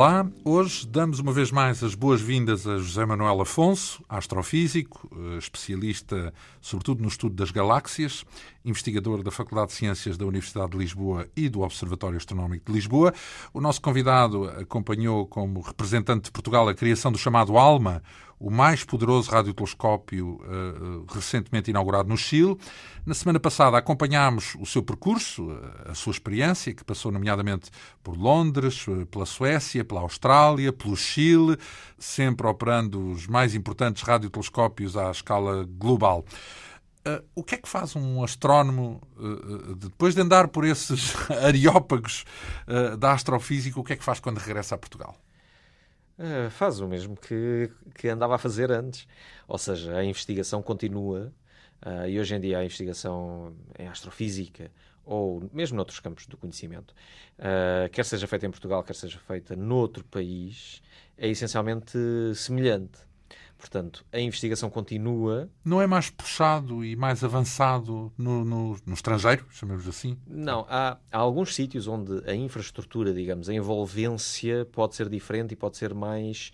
Olá, hoje damos uma vez mais as boas-vindas a José Manuel Afonso, astrofísico, eh, especialista sobretudo no estudo das galáxias, investigador da Faculdade de Ciências da Universidade de Lisboa e do Observatório Astronómico de Lisboa. O nosso convidado acompanhou como representante de Portugal a criação do chamado ALMA, o mais poderoso radiotelescópio uh, recentemente inaugurado no Chile. Na semana passada acompanhámos o seu percurso, a sua experiência, que passou nomeadamente por Londres, pela Suécia, pela Austrália, pelo Chile, sempre operando os mais importantes radiotelescópios à escala global. Uh, o que é que faz um astrónomo, uh, depois de andar por esses areópagos da astrofísica, o que é que faz quando regressa a Portugal? Uh, faz o mesmo que, que andava a fazer antes. Ou seja, a investigação continua uh, e hoje em dia a investigação em astrofísica ou mesmo noutros campos do conhecimento, uh, quer seja feita em Portugal, quer seja feita noutro país, é essencialmente semelhante. Portanto, a investigação continua. Não é mais puxado e mais avançado no, no, no estrangeiro, chamemos assim? Não, há, há, alguns sítios onde a infraestrutura, digamos, a envolvência pode ser diferente e pode ser mais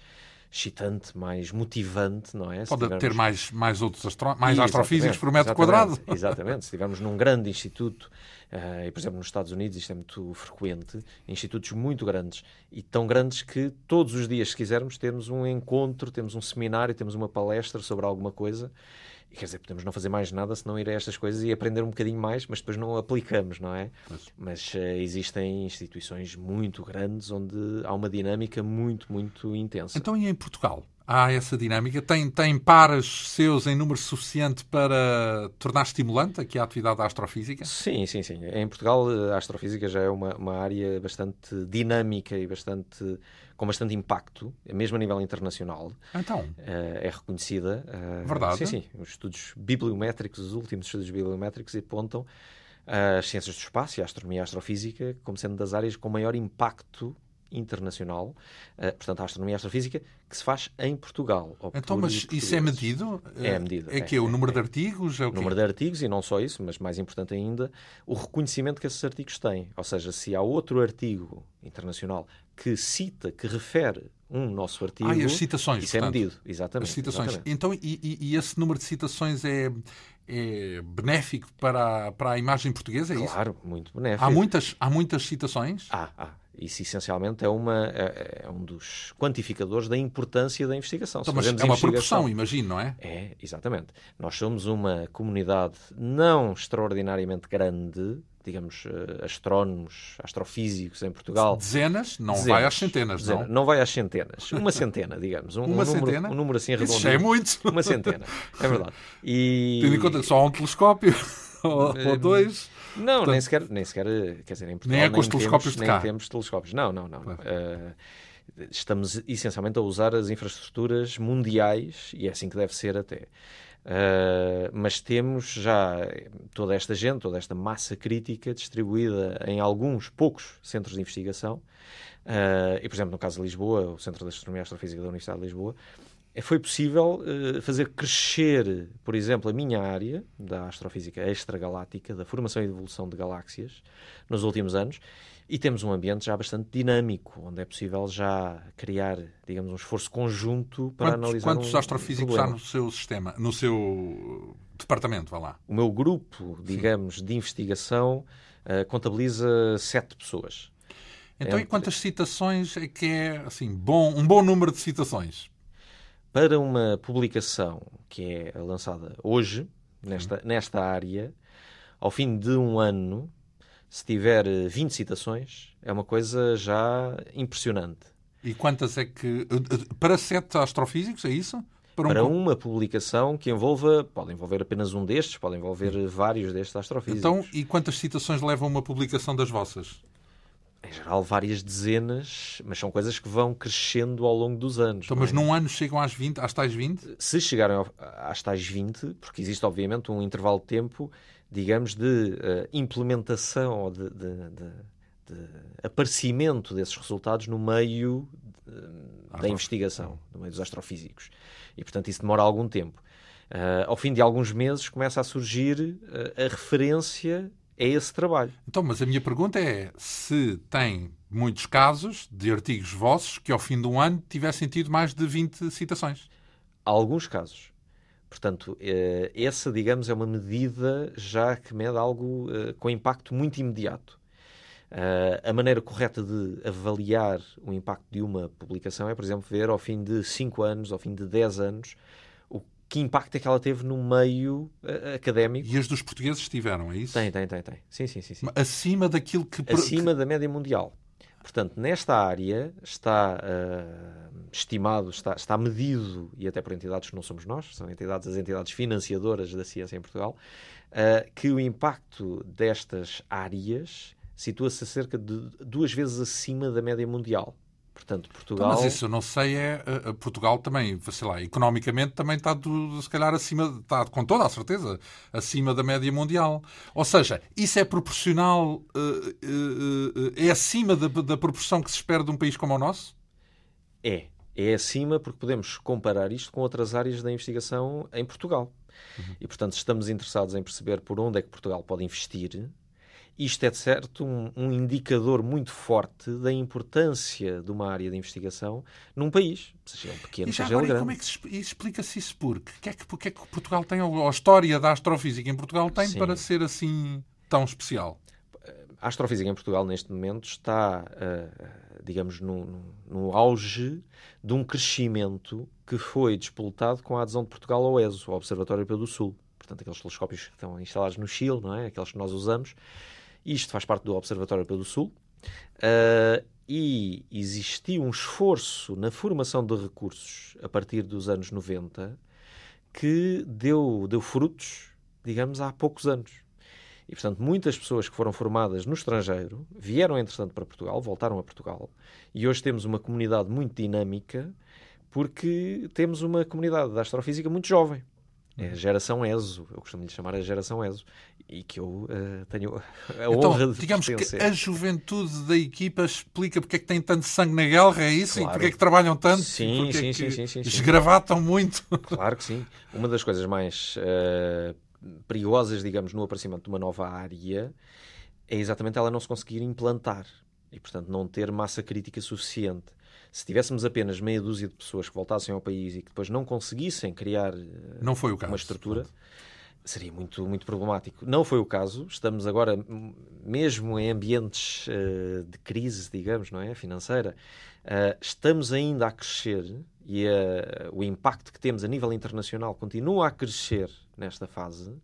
excitante, mais motivante, não é? Pode tivermos... ter mais, mais outros astro... mais astrofísicos por metro quadrado. Exatamente. Se estivermos num grande instituto, uh, e por exemplo nos Estados Unidos isto é muito frequente, institutos muito grandes e tão grandes que todos os dias, se quisermos, temos um encontro, temos um seminário, temos uma palestra sobre alguma coisa quer dizer, podemos não fazer mais nada se não ir a estas coisas e aprender um bocadinho mais, mas depois não aplicamos, não é? Mas, mas uh, existem instituições muito grandes onde há uma dinâmica muito, muito intensa. Então, e em Portugal? Há essa dinâmica? Tem, tem pares seus em número suficiente para tornar estimulante aqui a atividade da astrofísica? Sim, sim, sim. Em Portugal a astrofísica já é uma, uma área bastante dinâmica e bastante com bastante impacto, mesmo a nível internacional. Então? Uh, é reconhecida. Uh, Verdade? Sim, sim. Os estudos bibliométricos, os últimos estudos bibliométricos apontam as ciências do espaço e a astronomia e a astrofísica como sendo das áreas com maior impacto internacional, uh, portanto, a astronomia e a astrofísica, que se faz em Portugal. Então, mas isso é medido? É medido. É, é que é, o número é, de artigos? É o número de artigos e não só isso, mas mais importante ainda, o reconhecimento que esses artigos têm. Ou seja, se há outro artigo internacional que cita, que refere um nosso artigo. Ah, e as citações. Isso é portanto, é medido, exatamente. As citações. Exatamente. Então, e, e, esse número de citações é, é benéfico para, para a imagem portuguesa? É claro, isso? muito benéfico. Há muitas, há muitas citações? Há, há. Isso essencialmente é, uma, é, é, um dos quantificadores da importância da investigação. Então, mas é uma proporção, imagino, não é? É, exatamente. Nós somos uma comunidade não extraordinariamente grande, digamos, uh, astrónomos, astrofísicos em Portugal. Dezenas? Não dezenas, vai às centenas, dezenas, não? Não vai às centenas. Uma centena, digamos. Um, uma um centena? Número, um número assim redondo. Isso é muito. Uma centena, é verdade. E... Tendo em conta só há um telescópio, ou, eh, dois... Não, Portanto, nem sequer, nem sequer, quer dizer, em Portugal nem é com os telescópios temos, de cá. Nem temos telescópios. Não, não, não. Claro. Uh, estamos essencialmente a usar as infraestruturas mundiais e é assim que deve ser até. Uh, mas temos já toda esta gente, toda esta massa crítica distribuída em alguns poucos centros de investigação. Uh, e, por exemplo, no caso de Lisboa, o Centro de Astronomia e Astrofísica da Universidade de Lisboa, foi possível uh, fazer crescer, por exemplo, a minha área da astrofísica extragaláctica, da formação e evolução de galáxias, nos últimos anos, e temos um ambiente já bastante dinâmico, onde é possível já criar, digamos, um esforço conjunto para quantos, analisar Quantos um astrofísicos problema. há no seu sistema, no seu departamento, vá lá? O meu grupo, digamos, Sim. de investigação uh, contabiliza sete pessoas. Então, Entre... e quantas citações é que é, assim, bom, um bom número de citações? Para uma publicação que é lançada hoje, nesta, nesta área, ao fim de um ano, se tiver 20 citações, é uma coisa já impressionante. E quantas é que. Para sete astrofísicos, é isso? Para, um... para uma publicação que envolva. Pode envolver apenas um destes, pode envolver vários destes astrofísicos. Então, e quantas citações levam uma publicação das vossas? Em geral, várias dezenas, mas são coisas que vão crescendo ao longo dos anos. Então, mas é? num ano chegam às 20, às tais 20? Se chegarem às tais 20, porque existe, obviamente, um intervalo de tempo, digamos, de uh, implementação ou de, de, de, de, aparecimento desses resultados no meio da investigação, no meio dos astrofísicos. E, portanto, isso demora algum tempo. Uh, ao fim de alguns meses começa a surgir a referência é esse trabalho. Então, mas a minha pergunta é se tem muitos casos de artigos vossos que ao fim de um ano tivessem tido mais de 20 citações. Há alguns casos. Portanto, eh, essa, digamos, é uma medida já que mede algo eh, com impacto muito imediato. Eh, a maneira correta de avaliar o impacto de uma publicação é, por exemplo, ver ao fim de 5 anos, ao fim de 10 anos, que impacto é que ela teve no meio académico. E as dos portugueses tiveram, é isso? Tem, tem, tem. tem. Sim, sim, sim, sim. Acima daquilo que... Acima da média mundial. Portanto, nesta área está uh, estimado, está, está medido, e até por entidades que não somos nós, são entidades, as entidades financiadoras da ciência em Portugal, uh, que o impacto destas áreas situa-se a cerca de duas vezes acima da média mundial. Portanto, Portugal. Então, mas isso eu não sei, é. Uh, Portugal também, sei lá, economicamente também está, do, se calhar, acima, está com toda a certeza, acima da média mundial. Ou seja, isso é proporcional, uh, uh, é acima da, da proporção que se espera de um país como o nosso? É. É acima porque podemos comparar isto com outras áreas da investigação em Portugal. Uhum. E, portanto, estamos interessados em perceber por onde é que Portugal pode investir isto é, de certo, um, um, indicador muito forte da importância de uma área de investigação num país, seja ele pequeno, seja ele grande. como é que se, explica-se isso porque? O que, é que, que é que Portugal tem, ou a história da astrofísica em Portugal tem Sim. para ser assim tão especial? A astrofísica em Portugal, neste momento, está, uh, digamos, no, no auge de um crescimento que foi despoletado com a adesão de Portugal ao ESO, ao Observatório Europeu do Sul. Portanto, aqueles telescópios que estão instalados no Chile, não é? Aqueles que nós usamos isto faz parte do Observatório do Sul. Uh, e existiu um esforço na formação de recursos a partir dos anos 90 que deu, deu frutos, digamos, há poucos anos. E, portanto, muitas pessoas que foram formadas no estrangeiro vieram, entretanto, para Portugal, voltaram a Portugal, e hoje temos uma comunidade muito dinâmica porque temos uma comunidade da astrofísica muito jovem. É a geração ESO, eu costumo lhe chamar a geração ESO, e que eu uh, tenho a então, honra de digamos que a juventude da equipa explica porque é que tem tanto sangue na guerra, é isso? Claro. E porque é que trabalham tanto? Sim, sim, é sim, sim, sim, Esgravatam muito. Claro que sim. Uma das coisas mais uh, perigosas, digamos, no aparecimento de uma nova área é exatamente ela não se conseguir implantar e, portanto, não ter massa crítica suficiente. Se tivéssemos apenas meia dúzia de pessoas que voltassem ao país e que depois não conseguissem criar não foi o caso, uma estrutura, pronto. seria muito, muito problemático. Não foi o caso. Estamos agora, mesmo em ambientes uh, de crise, digamos, não é? Financeira, uh, estamos ainda a crescer e o impacto que temos a nível internacional continua a crescer nesta fase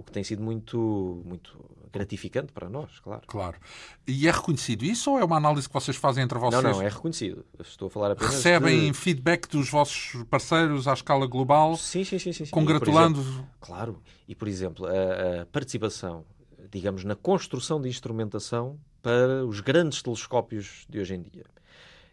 o que tem sido muito, muito gratificante para nós, claro. Claro. E é reconhecido isso ou é uma análise que vocês fazem entre vocês? Não, não, é reconhecido. Estou a falar apenas Recebem de... feedback dos vossos parceiros à escala global? Sim, sim, sim. sim, sim. Congratulando... Exemplo, claro. E, por exemplo, a, a participação, digamos, na construção de instrumentação para os grandes telescópios de hoje em dia.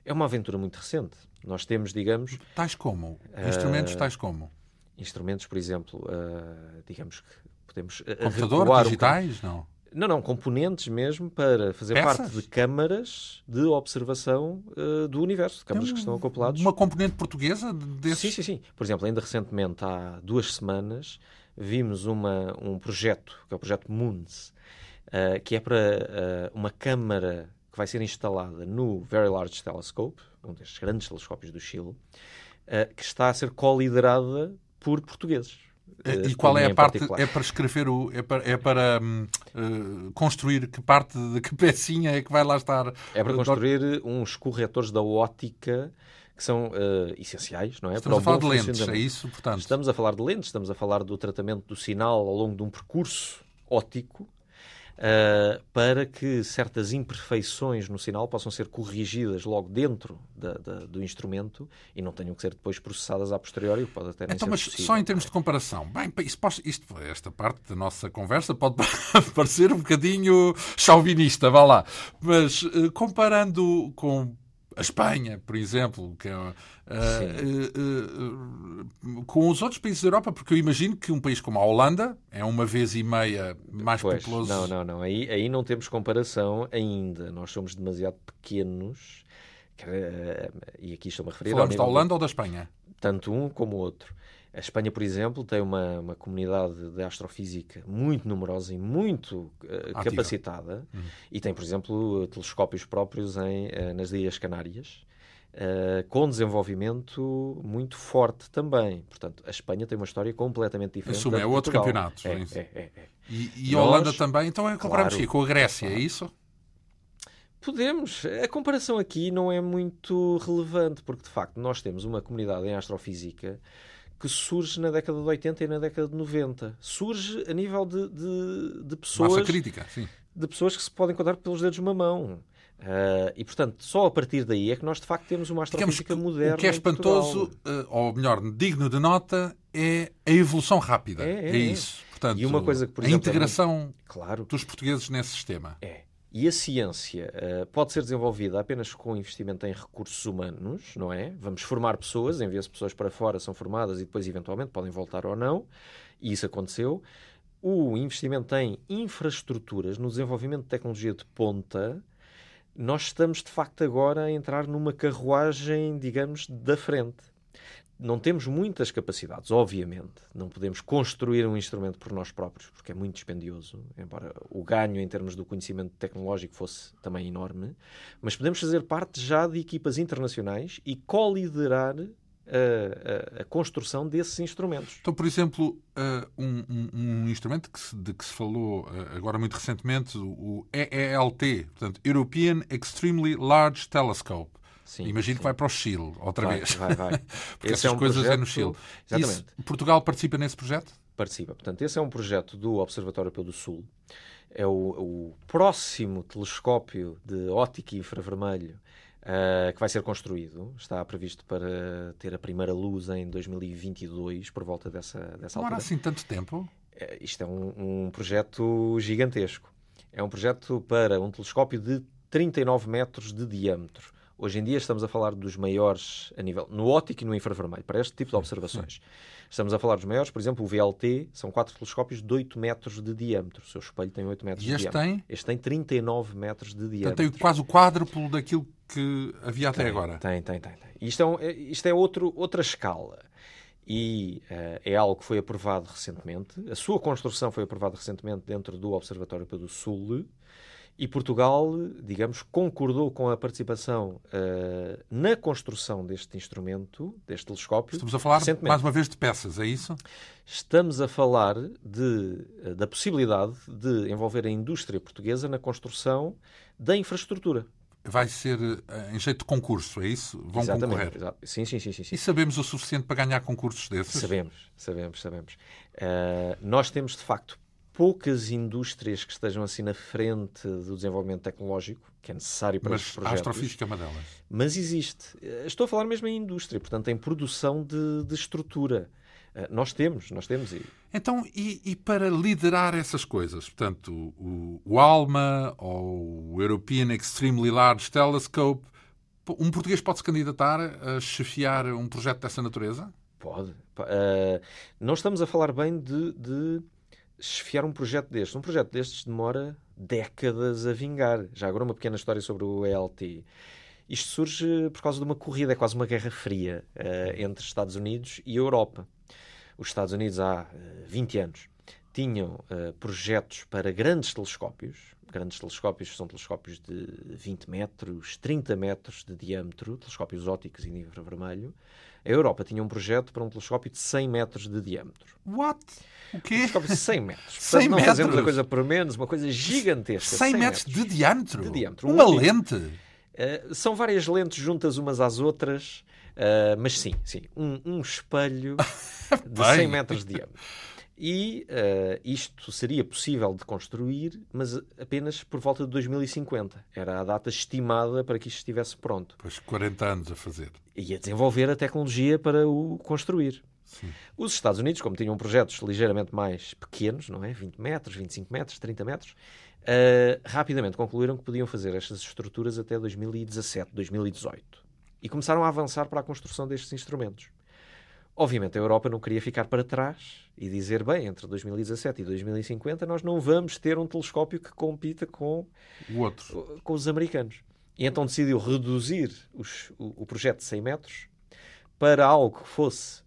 É uma aventura muito recente. Nós temos, digamos... Tais como? Instrumentos uh, tais como? Instrumentos, por exemplo, uh, digamos que podemos eh, Computador, digitais? Não. Não, não, componentes mesmo para fazer Peças? parte de câmaras de observação uh, do universo, câmaras que estão acopladas. Uma componente portuguesa desses? Sim, sim, sim. Por exemplo, ainda recentemente, há duas semanas, vimos uma, um projeto, que é o projeto MUNS, uh, que é para uh, uma câmara que vai ser instalada no Very Large Telescope, um destes grandes telescópios do Chile, que está a ser co-liderada por portugueses. E qual é a parte? Particular. É para escrever o. É para, é para uh, construir que parte de que pecinha é que vai lá estar? É para construir uns corretores da ótica que são uh, essenciais, não é? Estamos para a falar de lentes, é isso, portanto? Estamos a falar de lentes, estamos a falar do tratamento do sinal ao longo de um percurso óptico uh, para que certas imperfeições no sinal possam ser corrigidas logo dentro da, da, do instrumento e não tenham que ser depois processadas a posteriori, o que pode até nem então, ser mas possível. só em termos de comparação, bem, isto, isto, esta parte da nossa conversa pode parecer um bocadinho chauvinista, vá lá, mas uh, comparando com a Espanha, por exemplo, que é, uh, uh, uh, com os outros países da Europa, porque eu imagino que um país como a Holanda é uma vez e meia mais pois, populoso. Não, não, não. Aí, aí não temos comparação ainda. Nós somos demasiado pequenos. e aqui estou-me a referir. Falamos da Holanda ou da Espanha? Tanto um como o outro. A Espanha, por exemplo, tem uma, uma comunidade de astrofísica muito numerosa e muito uh, capacitada uhum. e tem, por exemplo, telescópios próprios em, uh, nas Ilhas Canárias. Uh, com desenvolvimento muito forte também. Portanto, a Espanha tem uma história completamente diferente. Assume, é outro campeonato. É, é, é, é. E, e Nós, a Holanda também, então é comparamos claro, com a Grécia, claro. é isso? Podemos. A comparação aqui não é muito relevante, porque de facto nós temos uma comunidade em astrofísica que surge na década de 80 e na década de 90. Surge a nível de, de, de pessoas. Massa crítica, sim. De pessoas que se podem contar pelos dedos de uma mão. Uh, e portanto, só a partir daí é que nós de facto temos uma astrofísica Digamos, moderna. O que é espantoso, uh, ou melhor, digno de nota, é a evolução rápida. É, é, é isso. Portanto, e uma coisa que, por exemplo, a integração é muito... claro. dos portugueses nesse sistema. É. E a ciência uh, pode ser desenvolvida apenas com investimento em recursos humanos, não é? Vamos formar pessoas, envia-se pessoas para fora, são formadas e depois, eventualmente, podem voltar ou não. E isso aconteceu. O investimento em infraestruturas, no desenvolvimento de tecnologia de ponta, nós estamos, de facto, agora a entrar numa carruagem, digamos, da frente não temos muitas capacidades, obviamente. Não podemos construir um instrumento por nós próprios, porque é muito dispendioso, embora o ganho em termos do conhecimento tecnológico fosse também enorme. Mas podemos fazer parte já de equipas internacionais e co-liderar a, a, a, construção desses instrumentos. Então, por exemplo, uh, um, um, um, instrumento que se, de que se falou uh, agora muito recentemente, o EELT, portanto, European Extremely Large Telescope. Sim, Imagino sim. que vai para o Chile outra vai, vez. Vai, vai. Porque esse essas é um coisas é no Chile. Exatamente. Isso, Portugal participa nesse projeto? Participa. Portanto, esse é um projeto do Observatório do Sul. É o, o próximo telescópio de ótica infravermelho uh, que vai ser construído. Está previsto para ter a primeira luz em 2022, por volta dessa, dessa Não altura. Não assim tanto tempo? Uh, isto é um, um projeto gigantesco. É um projeto para um telescópio de 39 metros de diâmetro. Hoje em dia estamos a falar dos maiores a nível no óptico e no infravermelho, para este tipo de observações. Estamos a falar dos maiores, por exemplo, o VLT são quatro telescópios de 8 metros de diâmetro. O seu espelho tem 8 metros e de diâmetro. Tem? Este tem 39 metros de diâmetro. Então tem quase o quádruplo daquilo que havia até tem, agora. Tem, tem, tem. tem. Isto é, um, é, isto é outro, outra escala. E uh, é algo que foi aprovado recentemente. A sua construção foi aprovada recentemente dentro do Observatório do Sul e Portugal, digamos, concordou com a participação uh, na construção deste instrumento, deste telescópio. Estamos a falar, mais uma vez, de peças, é isso? Estamos a falar de, uh, da possibilidade de envolver a indústria portuguesa na construção da infraestrutura. Vai ser uh, em jeito de concurso, é isso? Vão Exatamente, concorrer? Exato. Sim, sim, sim, sim, sim. E sabemos o suficiente para ganhar concursos desses? Sabemos, sabemos, sabemos. nós temos, de facto, poucas indústrias que estejam assim na frente do desenvolvimento tecnológico, que é necessário para Mas estes projetos. a astrofísica é uma delas. Mas existe. Estou a falar mesmo em indústria, portanto, em produção de, de estrutura. Eh, nós temos, nós temos. E... Então, e, e, para liderar essas coisas, portanto, o, o ALMA ou o European Extremely Large Telescope, um português pode se candidatar a chefiar um projeto dessa natureza? Pode. Uh, não estamos a falar bem de, de chefiar um projeto destes. Um projeto destes demora décadas a vingar. Já agora uma pequena história sobre o ELT. Isto surge por causa de uma corrida, é quase uma guerra fria uh, entre Estados Unidos e Europa. Os Estados Unidos há uh, eh, 20 anos tinham uh, projetos para grandes telescópios. Grandes telescópios são telescópios de 20 metros, 30 metros de diâmetro, telescópios ópticos em infravermelho. A Europa tinha um projeto para um telescópio de 100 metros de diâmetro. What? O quê? Um telescópio de 100 metros. 100 Portanto, não metros? fazemos a coisa por menos, uma coisa gigantesca. 100, 100 metros, de diâmetro? De diâmetro. Uma um lente? Uh, são várias lentes juntas umas às outras, uh, mas sim, sim. Um, um espelho de 100 metros de diâmetro. E uh, isto seria possível de construir, mas apenas por volta de 2050. Era a data estimada para que isto estivesse pronto. Pois 40 anos a fazer. E a desenvolver a tecnologia para o construir. Sim. Os Estados Unidos, como tinham projetos ligeiramente mais pequenos, não é? 20 metros, 25 metros, 30 metros, uh, rapidamente concluíram que podiam fazer estas estruturas até 2017, 2018. E começaram a avançar para a construção destes instrumentos. Obviamente, a Europa não queria ficar para trás e dizer, bem, entre 2017 e 2050 nós não vamos ter um telescópio que compita com, o outro. com os americanos. E então decidiu reduzir os, o, o, projeto de 100 metros para algo que fosse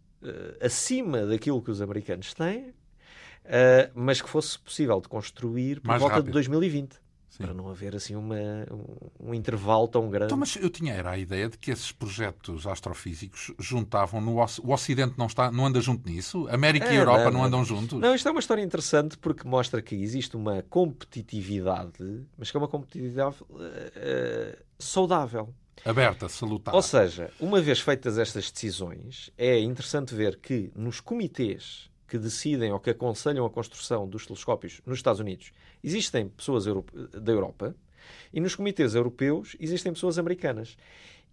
acima daquilo que os americanos têm, mas que fosse possível de construir por Mais volta rápido. de 2020. Sim. Para não haver assim uma, um, um intervalo tão grande. Então, mas eu tinha era a ideia de que esses projetos astrofísicos juntavam no o Ocidente não está não anda junto nisso, América e É, Europa não, não, não. andam juntos. Não, isto é uma história interessante porque mostra que existe uma competitividade, mas que é uma competitividade eh, saudável. Aberta, salutar. Ou seja, uma vez feitas estas decisões, é interessante ver que nos comitês que decidem ou que aconselham a construção dos telescópios nos Estados Unidos existem pessoas da Europa e nos comitês europeus existem pessoas americanas.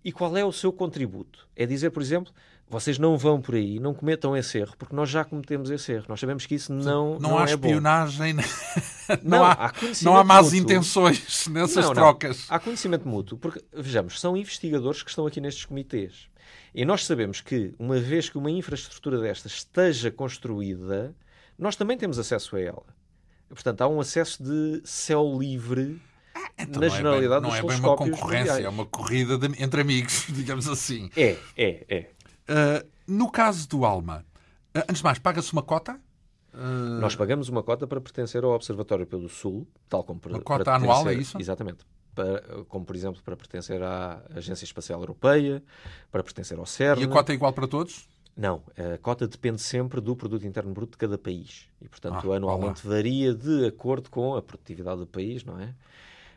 E qual é o seu contributo? É dizer, por exemplo, vocês não vão por aí, não cometam esse erro, porque nós já cometemos esse erro. Nós sabemos que isso não, não, há é espionagem, não, Não, há, há não há más mútuo. intenções nessas Não, não. trocas. Há conhecimento mútuo, porque, vejamos, são investigadores que estão aqui nestes comitês. E nós sabemos que, uma vez que uma infraestrutura destas esteja construída, nós também temos acesso a ela. Portanto, há um acesso de céu livre Então na não é generalidade bem, não dos é bem uma telescópios concorrência, mundiais. é uma corrida de- entre amigos, digamos assim. É, é, é. Uh, no caso do Alma, uh, antes de mais, paga-se uma cota? Uh, Nós pagamos uma cota para pertencer ao Observatório do Sul, tal como para, Uma cota para anual, é isso? Exatamente. Para- como, por exemplo, para pertencer à Agência Espacial Europeia, para pertencer ao CERN. e a cota é igual para todos? Não, a cota depende sempre do produto interno bruto de cada país. E, portanto, Ah, anualmente varia de acordo com a produtividade do país, não é?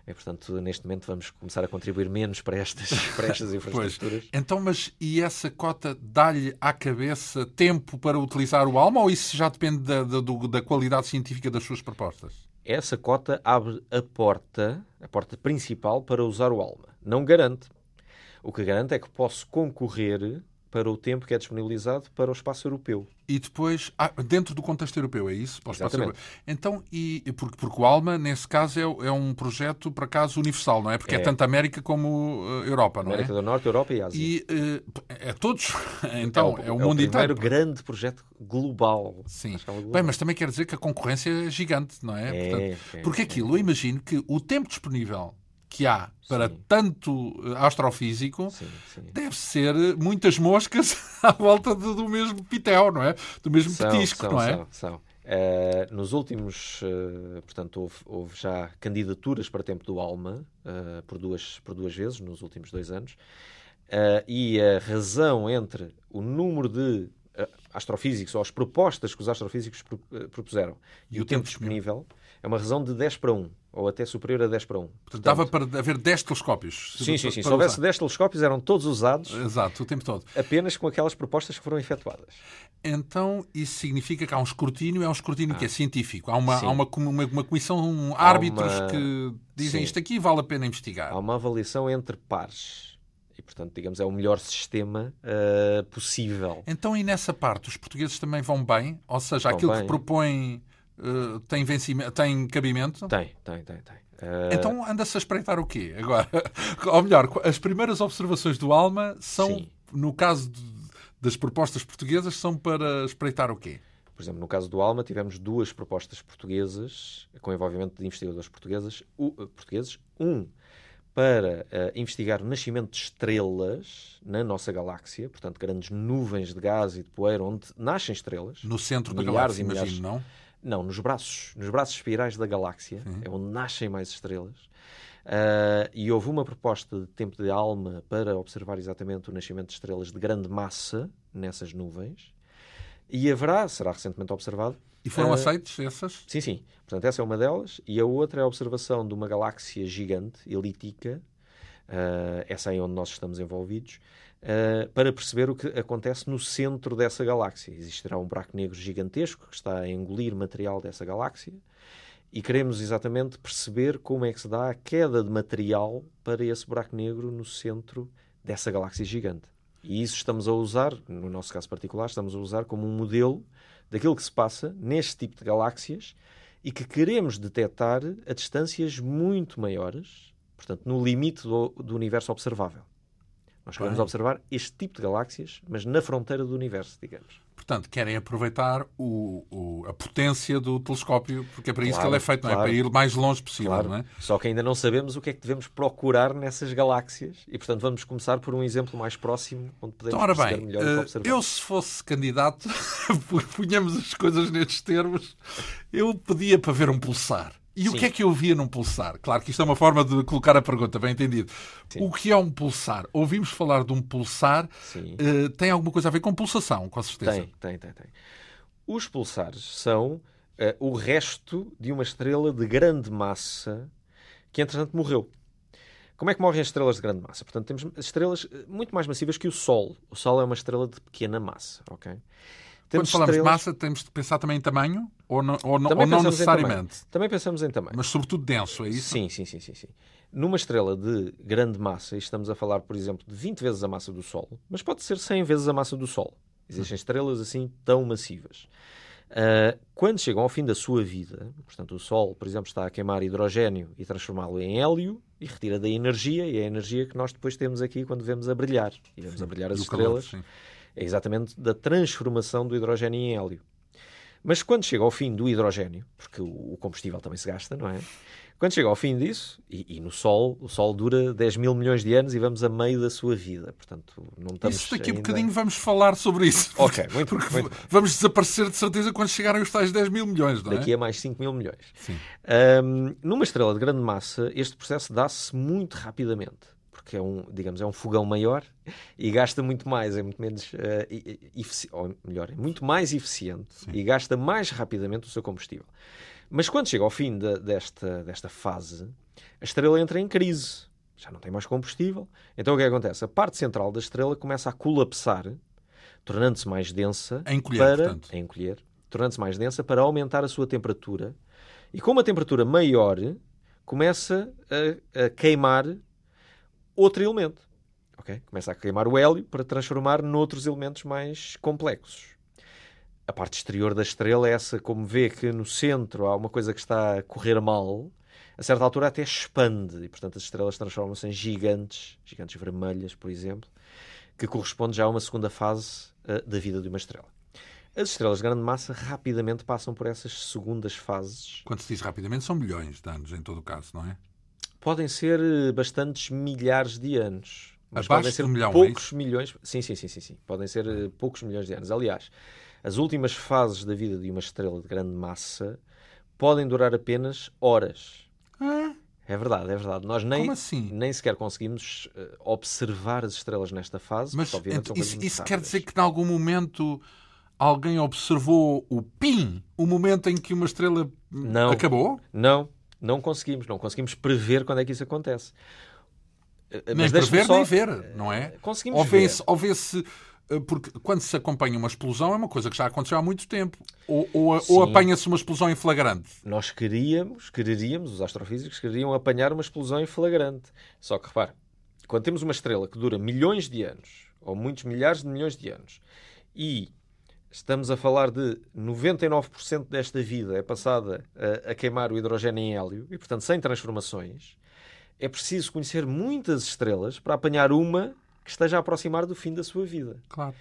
E, portanto, neste momento vamos começar a contribuir menos para estas, para estas Pois. infraestruturas. Então, mas e essa cota dá-lhe à cabeça tempo para utilizar o Alma ou isso já depende da, da, da qualidade científica das suas propostas? Essa cota abre a porta, a porta principal para usar o ALMA. Não garante. O que garante é que posso concorrer para o tempo que é disponibilizado para o espaço europeu. E depois, ah, dentro do contexto europeu, é isso? Para o espaço Exatamente. europeu. Então, e, porque, porque o ALMA, nesse caso, é, é um projeto, por acaso, universal, não é? Porque é, É. tanto América como uh, Europa, não América é? do Norte, Europa e Ásia. E uh, é todos. Então, é o, mundo primeiro inteiro. grande projeto global. Sim. escala global. Bem, mas também quer dizer que a concorrência é gigante, não é? É, Portanto, é, porque é. aquilo, eu imagino que o tempo disponível que há para Sim. tanto uh, astrofísico Sim, sim. deve ser muitas moscas à volta do, do mesmo pitel, não é? Do mesmo São, petisco, são, não é? são, são. Eh, nos últimos, eh, portanto, houve, houve já candidaturas para tempo do Alma eh, por, duas, por duas vezes nos últimos dois anos. Eh, e a razão entre o número de eh, astrofísicos ou as propostas que os astrofísicos pro- eh, propuseram e, o tempo disponível é uma razão de 10 para 1 ou até superior a 10 para 1. Portanto, dava para haver 10 telescópios. Sim, sim, sim. Se houvesse usar. 10 telescópios, eram todos usados Exato, o tempo todo. apenas com aquelas propostas que foram efetuadas. Então, isso significa que há um escrutínio, é um escrutínio que é científico. Há uma, Sim. há uma, uma, uma comissão árbitros uma- que dizem Sim. isto aqui vale a pena investigar. Há uma avaliação entre pares. E, portanto, digamos, é o melhor sistema ah, possível. Então, e nessa parte, os portugueses também vão bem? Ou seja, Vão aquilo que bem. propõem eh, tem, vencimento, tem cabimento? Tem, tem, tem, tem. Ah, Então anda-se a espreitar o quê? Agora, ou melhor, as primeiras observações do Alma são, Sim. no caso de- das propostas portuguesas, são para espreitar o quê? Por exemplo, no caso do Alma, tivemos duas propostas portuguesas, com envolvimento de investigadores portugueses. o- eh, portugueses um para ah, investigar o nascimento de estrelas na nossa galáxia, portanto, grandes nuvens de gás e de poeira onde nascem estrelas. No centro da galáxia, milhares. imagino, não? Não, nos braços, nos braços espirais da galáxia, é onde nascem mais estrelas. Ah, e houve uma proposta de tempo de alma para observar exatamente o nascimento de estrelas de grande massa nessas nuvens. E haverá, será recentemente observado. E foram ah, aceites essas? Sim, sim. Portanto, essa é uma delas. E a outra é a observação de uma galáxia gigante, elíptica, ah, essa aí onde nós estamos envolvidos, ah, para perceber o que acontece no centro dessa galáxia. Existirá um buraco negro gigantesco que está a engolir material dessa galáxia e queremos exatamente perceber como é que se dá a queda de material para esse buraco negro no centro dessa galáxia gigante. E isso estamos a usar, no nosso caso particular, estamos a usar como um modelo daquilo que se passa neste tipo de galáxias e que queremos detectar a distâncias muito maiores, portanto, no limite do, do universo observável. Nós queremos observar este tipo de galáxias, mas na fronteira do universo, digamos. portanto, querem aproveitar o, o, a potência do telescópio, porque é para isso claro, que ele é feito, não é? Para ir o mais longe possível, claro. não é? Só que ainda não sabemos o que é que devemos procurar nessas galáxias e, portanto, vamos começar por um exemplo mais próximo, onde podemos então, bem, melhor uh, observar. Eu, se fosse candidato, punhamos as coisas nestes termos, eu pedia para ver um pulsar. E Sim. o que é que eu via num pulsar? Claro que isto é uma forma de colocar a pergunta, bem entendido. Sim. O que é um pulsar? Ouvimos falar de um pulsar. Uh, tem alguma coisa a ver com pulsação, com certeza? Tem, tem, tem. tem. Os pulsares são uh, o resto de uma estrela de grande massa que, entretanto, morreu. Como é que morrem as estrelas de grande massa? Portanto, temos estrelas eh, muito mais massivas que o Sol. O Sol é uma estrela de pequena massa, ok? Quando falamos estrelas... de massa, temos de pensar também em tamanho ou, não, ou, ou não necessariamente? Também pensamos em tamanho. Mas sobretudo denso, é isso? Sim, sim, sim, sim, sim. Numa estrela de grande massa, e estamos a falar, por exemplo, de 20 vezes a massa do Sol, mas pode ser 100 vezes a massa do Sol. Existem estrelas assim tão massivas. Uh, quando chegam ao fim da sua vida, portanto, o Sol, por exemplo, está a queimar hidrogênio e transformá-lo em hélio e retira da energia, e é a energia que nós depois temos aqui quando vemos a brilhar. E vemos a brilhar as estrelas. Calor, é exatamente da transformação do hidrogênio em hélio. Mas quando chega ao fim do hidrogênio, porque o combustível também se gasta, não é? Quando chega ao fim disso, e, e, no Sol, o Sol dura 10 mil milhões de anos e vamos a meio da sua vida. Portanto, não estamos Isso daqui a bocadinho vamos falar sobre isso. Ok, muito, porque muito Vamos desaparecer de certeza quando chegarem os tais 10 mil milhões, não é? Daqui a mais 5 mil milhões. Sim. Um, numa estrela de grande massa, este processo dá-se muito rapidamente porque é um, digamos, é um fogão maior e gasta muito mais, é muito menos, uh, ou melhor, é muito mais eficiente Sim. e gasta mais rapidamente o seu combustível. Mas quando chega ao fim de, desta, desta fase, a estrela entra em crise. Já não tem mais combustível. Então o que, é acontece? A parte central da estrela começa a colapsar, tornando-se mais densa. A encolher, para, portanto. A encolher, tornando-se mais densa para aumentar a sua temperatura. E com uma temperatura maior, começa a, a queimar outro elemento. Okay? Começa a queimar o hélio para transformar noutros elementos mais complexos. A parte exterior da estrela é essa, como vê que no centro há uma coisa que está a correr mal, a certa altura até expande e, portanto, as estrelas transformam-se em gigantes, gigantes vermelhas, por exemplo, que corresponde já a uma segunda fase uh, da vida de uma estrela. As estrelas de grande massa rapidamente passam por essas segundas fases. Quando se diz rapidamente, são milhões de anos, em todo o caso, não é? Podem ser eh, bastantes milhares de anos. Mas Abaixo podem ser um milhão, é poucos é milhões. Sim, sim, sim, sim, sim. Podem ser uh, poucos milhões de anos. Aliás, as últimas fases da vida de uma estrela de grande massa podem durar apenas horas. Ah. É verdade, é verdade. Nós nem, assim? nem sequer conseguimos uh, observar as estrelas nesta fase. Mas então, isso, isso quer dizer que, em algum momento, alguém observou o PIN, o momento em que uma estrela não, acabou? Não, não conseguimos, não conseguimos prever quando é que isso acontece. Eh, nem Mas prever só... nem ver, não é? Conseguimos ou ver. Ou vê-se eh, porque quando se acompanha uma explosão é uma coisa que já aconteceu há muito tempo. Ou, ou, ou apanha-se uma explosão em flagrante. Nós queríamos, quereríamos, os astrofísicos queriam apanhar uma explosão em flagrante. Só que repare, quando temos uma estrela que dura milhões de anos, ou muitos milhares de milhões de anos, e Estamos a falar de 99% desta vida é passada a, a, queimar o hidrogênio em hélio e, portanto, sem transformações. É preciso conhecer muitas estrelas para apanhar uma que esteja a aproximar do fim da sua vida. Claro.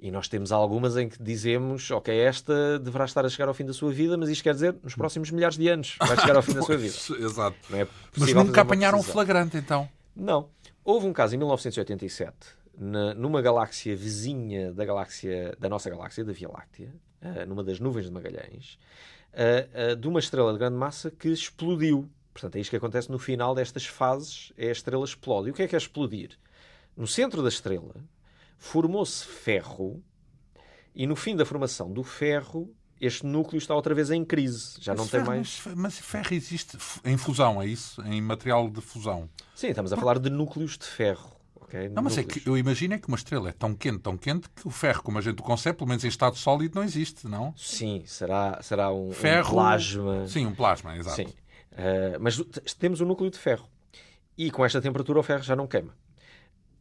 E nós temos algumas em que dizemos, ok, esta deverá estar a chegar ao fim da sua vida, mas isto quer dizer, nos próximos milhares de anos, vai chegar ao fim da sua vida. Exato. É mas nunca apanharam um flagrante, então? Não. Houve um caso em 1987 na, numa galáxia vizinha da galáxia da nossa galáxia, da Via Láctea, uh, numa das nuvens de Magalhães, uh, de uma estrela de grande massa que explodiu. Portanto, é isto que acontece no final destas fases, é a estrela explode. E o que é que é explodir? No centro da estrela formou-se ferro e no fim da formação do ferro este núcleo está outra vez em crise. Já mas não ferro, tem mais. Mas, mas ferro existe em fusão, é isso? Em material de fusão? Sim, estamos a falar de núcleos de ferro. Não, mas é que eu imagino é que uma estrela é tão quente, tão quente, que o ferro, como a gente o concebe, pelo menos em estado sólido, não existe, não? Sim, será, será um, ferro, um plasma. Sim, um plasma, exato. Sim. Uh, mas temos o um núcleo de ferro. E com esta temperatura o ferro já não queima.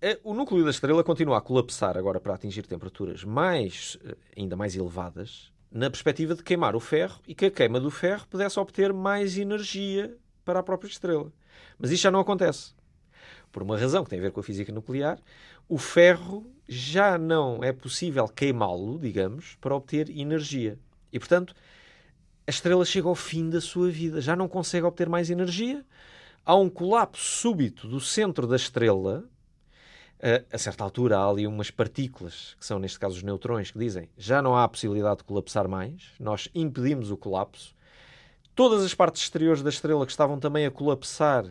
Uh, o núcleo da estrela continua a colapsar agora para atingir temperaturas mais, uh, ainda mais elevadas, na perspectiva de queimar o ferro e que a queima do ferro pudesse obter mais energia para a própria estrela. Mas isto já não acontece. Por uma razão que tem a ver com a física nuclear, o ferro já não é possível queimá-lo, digamos, para obter energia. E, portanto, a estrela chega ao fim da sua vida, já não consegue obter mais energia. Há um colapso súbito do centro da estrela. A, certa altura há ali umas partículas, que são neste caso os neutrões, que dizem já não há possibilidade de colapsar mais, nós impedimos o colapso. Todas as partes exteriores da estrela que estavam também a colapsar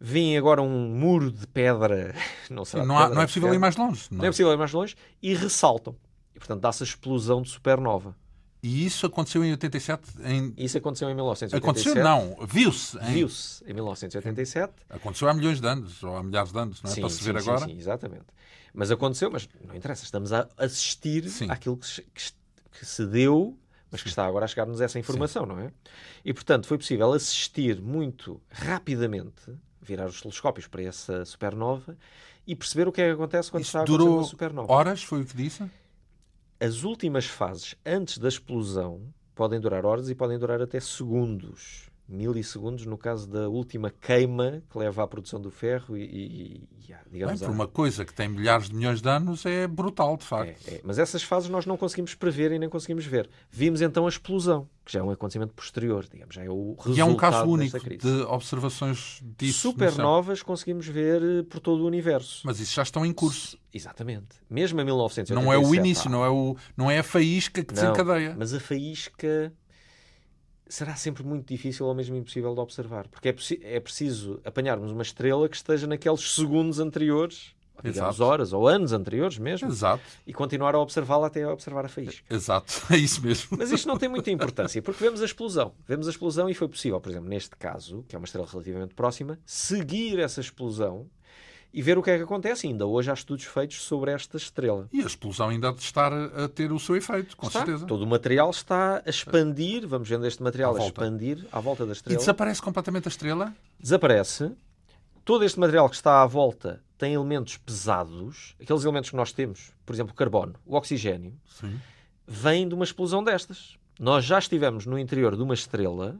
vem agora um muro de pedra. Não, Sim, não, há, não é possível ir mais longe. Não. não é possível ir mais longe e ressaltam. E portanto dá-se a explosão de supernova. E isso aconteceu em 87? Em... Isso aconteceu em 1987. Aconteceu? Não. Viu-se. Em... Viu-se em 1987. Aconteceu há milhões de anos, ou há milhares de anos, não é? Sim, Para se ver sim, agora. Sim, exatamente. Mas aconteceu, mas não interessa. Estamos a assistir sim. àquilo que se, que se deu, mas que está agora a chegar-nos essa informação, não é? E, portanto, foi possível assistir muito rapidamente, virar os telescópios para essa supernova e perceber o que é que acontece quando Isso está a durou uma supernova. horas, foi o que disse? As últimas fases, antes da explosão, podem durar horas e podem durar até segundos milissegundos no caso da última queima que leva à produção do ferro e, e, e digamos... Bem, por uma coisa que tem milhares de milhões de anos é brutal, de facto. É, é. Mas essas fases nós não conseguimos prever e nem conseguimos ver. Vimos então a explosão, que já é um acontecimento posterior, digamos, já é o resultado E é um caso único de observações disso. Supernovas conseguimos ver eh, por todo o universo. Mas isso já estão em curso. Exatamente. Mesmo em 1987. Não é o início, não, é o, não é a faísca que desencadeia. mas a faísca será sempre muito difícil ou mesmo impossível de observar. Porque é, é preciso apanharmos uma estrela que esteja naqueles segundos anteriores, ou digamos horas ou anos anteriores mesmo, Exato. e continuar a observá-la até a observar a faísca. Exato, é isso mesmo. Mas isto não tem muita importância, porque vemos a explosão. Vemos a explosão e foi possível, por exemplo, neste caso, que é uma estrela relativamente próxima, seguir essa explosão e ver o que é que acontece. Ainda hoje há estudos feitos sobre esta estrela. E a explosão ainda há de estar a ter o seu efeito, com está. certeza. Todo o material está a expandir, vamos vendo este material a expandir à volta da estrela. E desaparece completamente a estrela? Desaparece. Todo este material que está à volta tem elementos pesados, aqueles elementos que nós temos, por exemplo, o carbono, o oxigênio, Sim. vêm de uma explosão destas. Nós já estivemos no interior de uma estrela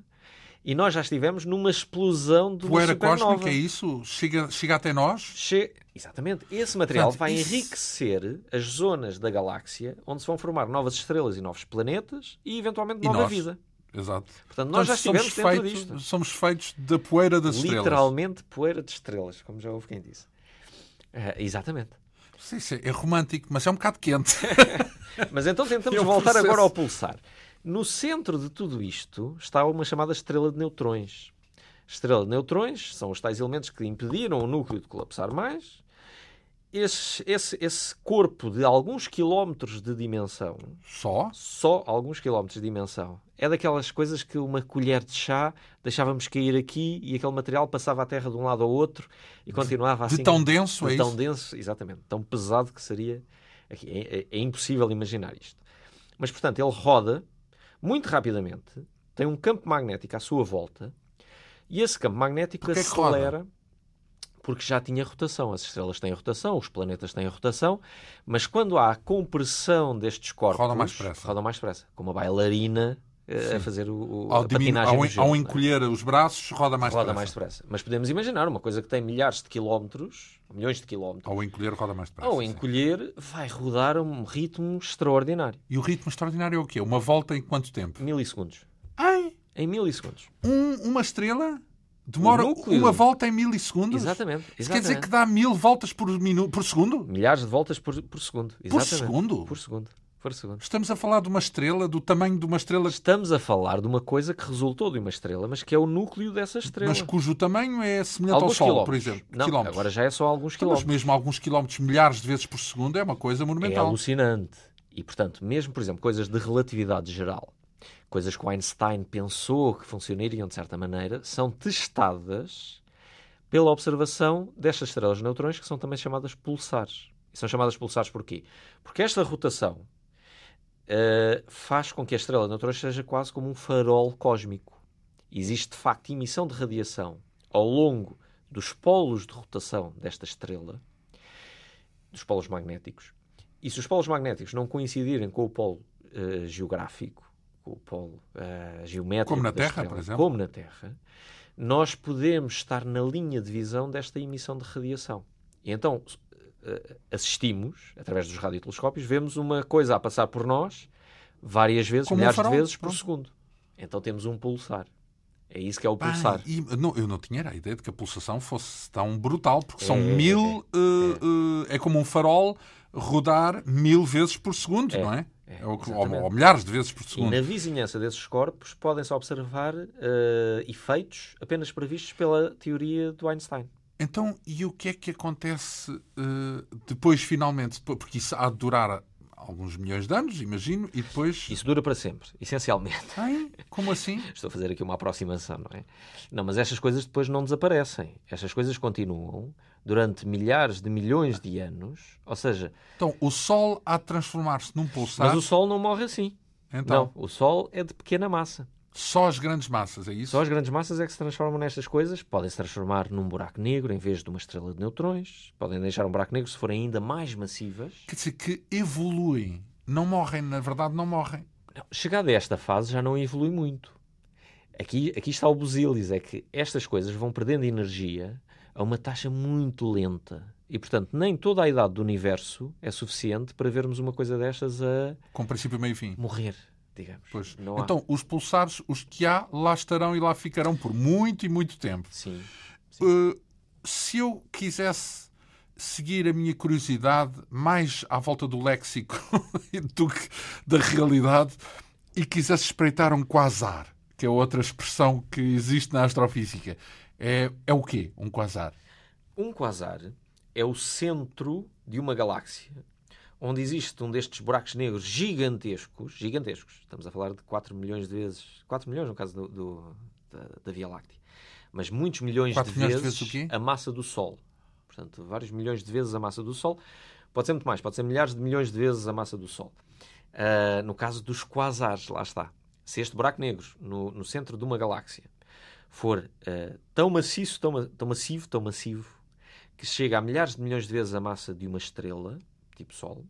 e nós já estivemos numa explosão de Poeira supernova. cósmica, é isso? Chega, chega até nós? Che... Exatamente. Esse material Portanto, vai isso... enriquecer as zonas da galáxia onde se vão formar novas estrelas e novos planetas e, eventualmente, nova vida. Exato. Portanto, nós já estivemos somos dentro feitos, disto. Somos feitos da poeira das Literalmente, estrelas. Literalmente poeira de estrelas, como já houve quem disse. Uh, exatamente. Sim, sim, é romântico, mas é um bocado quente. mas então tentamos é voltar processo. agora ao pulsar. No centro de tudo isto está uma chamada estrela de neutrões. Estrela de neutrões são os tais elementos que impediram o núcleo de colapsar mais. Esse, esse, esse corpo de alguns quilómetros de dimensão. Só? Só alguns quilómetros de dimensão. É daquelas coisas que uma colher de chá deixávamos cair aqui e aquele material passava a terra de um lado ao outro e continuava de, assim. De tão denso, de é tão isso? denso, exatamente. Tão pesado que seria. Aqui. É, é, é impossível imaginar isto. Mas, portanto, ele roda muito rapidamente, tem um campo magnético à sua volta e esse campo magnético Porquê acelera porque já tinha rotação. As estrelas têm rotação, os planetas têm rotação, mas quando há a compressão destes corpos, rodam mais depressa. Rodam mais depressa, como uma bailarina Sim. a fazer o, o ao, a patinagem ao, gelo, ao encolher é? os braços, roda mais roda depressa. mais depressa. Mas podemos imaginar uma coisa que tem milhares de quilómetros, milhões de quilómetros. Ao encolher, roda mais depressa. Ao encolher, vai rodar a um ritmo extraordinário. E o ritmo extraordinário é o quê? Uma volta em quanto tempo? Milissegundos. Ai! Em milissegundos. Um, uma estrela demora uma volta em milissegundos? Exatamente, exatamente. Isso quer dizer que dá mil voltas por, minuto, por segundo? Milhares de voltas por, por segundo. Exatamente. Por segundo? Por segundo. Estamos a falar de uma estrela, do tamanho de uma estrela. Estamos a falar de uma coisa que resultou de uma estrela, mas que é o núcleo dessa estrela. Mas cujo tamanho é semelhante alguns ao Sol, quilómetros. por exemplo. Não, quilómetros. agora já é só alguns Então, quilómetros. Mas mesmo alguns quilómetros, milhares de vezes por segundo, é uma coisa É monumental. alucinante. E, portanto, mesmo, por exemplo, coisas de relatividade geral, coisas que o Einstein pensou que funcionariam de certa maneira, são testadas pela observação destas estrelas de neutrões, que são também chamadas pulsares. E são chamadas pulsares porquê? Porque esta rotação uh, faz com que a estrela de neutrões seja quase como um farol cósmico. Existe, de facto, emissão de radiação ao longo dos polos de rotação desta estrela, dos polos magnéticos. E se os polos magnéticos não coincidirem com o polo uh, geográfico, com o polo uh, geométrico, como na Terra, estrela, por exemplo, como na Terra, nós podemos estar na linha de visão desta emissão de radiação. E então eh, assistimos, através dos radiotelescópios, vemos uma coisa a passar por nós várias vezes, Como milhares um de vezes por segundo. Então temos um pulsar. É isso que é o pulsar. e, não, eu não tinha a ideia de que a pulsação fosse tão brutal, porque são é, mil. É, uh, uh, é, como um farol rodar mil vezes por segundo, não é? É, ou, ou, milhares de vezes por segundo. E na vizinhança desses corpos podem-se observar uh, efeitos apenas previstos pela teoria do Einstein. Então, e o que é que acontece uh, depois, finalmente? Porque isso há de durar alguns milhões de anos, imagino, e depois. Isso dura para sempre, essencialmente. Ai, como assim? Estou a fazer aqui uma aproximação, não é? Não, mas estas coisas depois não desaparecem. Estas coisas continuam durante milhares de milhões de anos. Ou seja. Então, o Sol há de transformar-se num pulsar. Mas o Sol não morre assim. Então. Não, o Sol é de pequena massa. Só as grandes massas, é isso? Só as grandes massas é que se transformam nestas coisas. Podem se transformar num buraco negro em vez de uma estrela de neutrões. Podem deixar um buraco negro se forem ainda mais massivas. Quer dizer que evoluem. Não morrem, na verdade, não morrem. Não, chegada a esta fase já não evolui muito. Aqui, aqui está o busilis, é que estas coisas vão perdendo energia a uma taxa muito lenta. E, portanto, nem toda a idade do universo é suficiente para vermos uma coisa destas a... Com princípio, meio e fim. Morrer digamos. Pois. então, os pulsares, os que há, lá estarão e lá ficarão por muito e muito tempo. Sim. sim. Uh, se eu quisesse seguir a minha curiosidade mais à volta do léxico do que da realidade e quisesse espreitar um quasar, que é outra expressão que existe na astrofísica, é, é o quê, um quasar? Um quasar é o centro de uma galáxia onde existe um destes buracos negros gigantescos, gigantescos, estamos a falar de 4 milhões de vezes, 4 milhões no caso do, do da, da, Via Láctea, mas muitos milhões, de, milhões vezes de vezes, a massa do Sol. Portanto, vários milhões de vezes a massa do Sol. Pode ser muito mais, pode ser milhares de milhões de vezes a massa do Sol. Uh, no caso dos quasares, lá está. Se este buraco negro, no, no centro de uma galáxia, for uh, tão maciço, tão, tão massivo, tão massivo, que chega a milhares de milhões de vezes a massa de uma estrela, tipo Sol,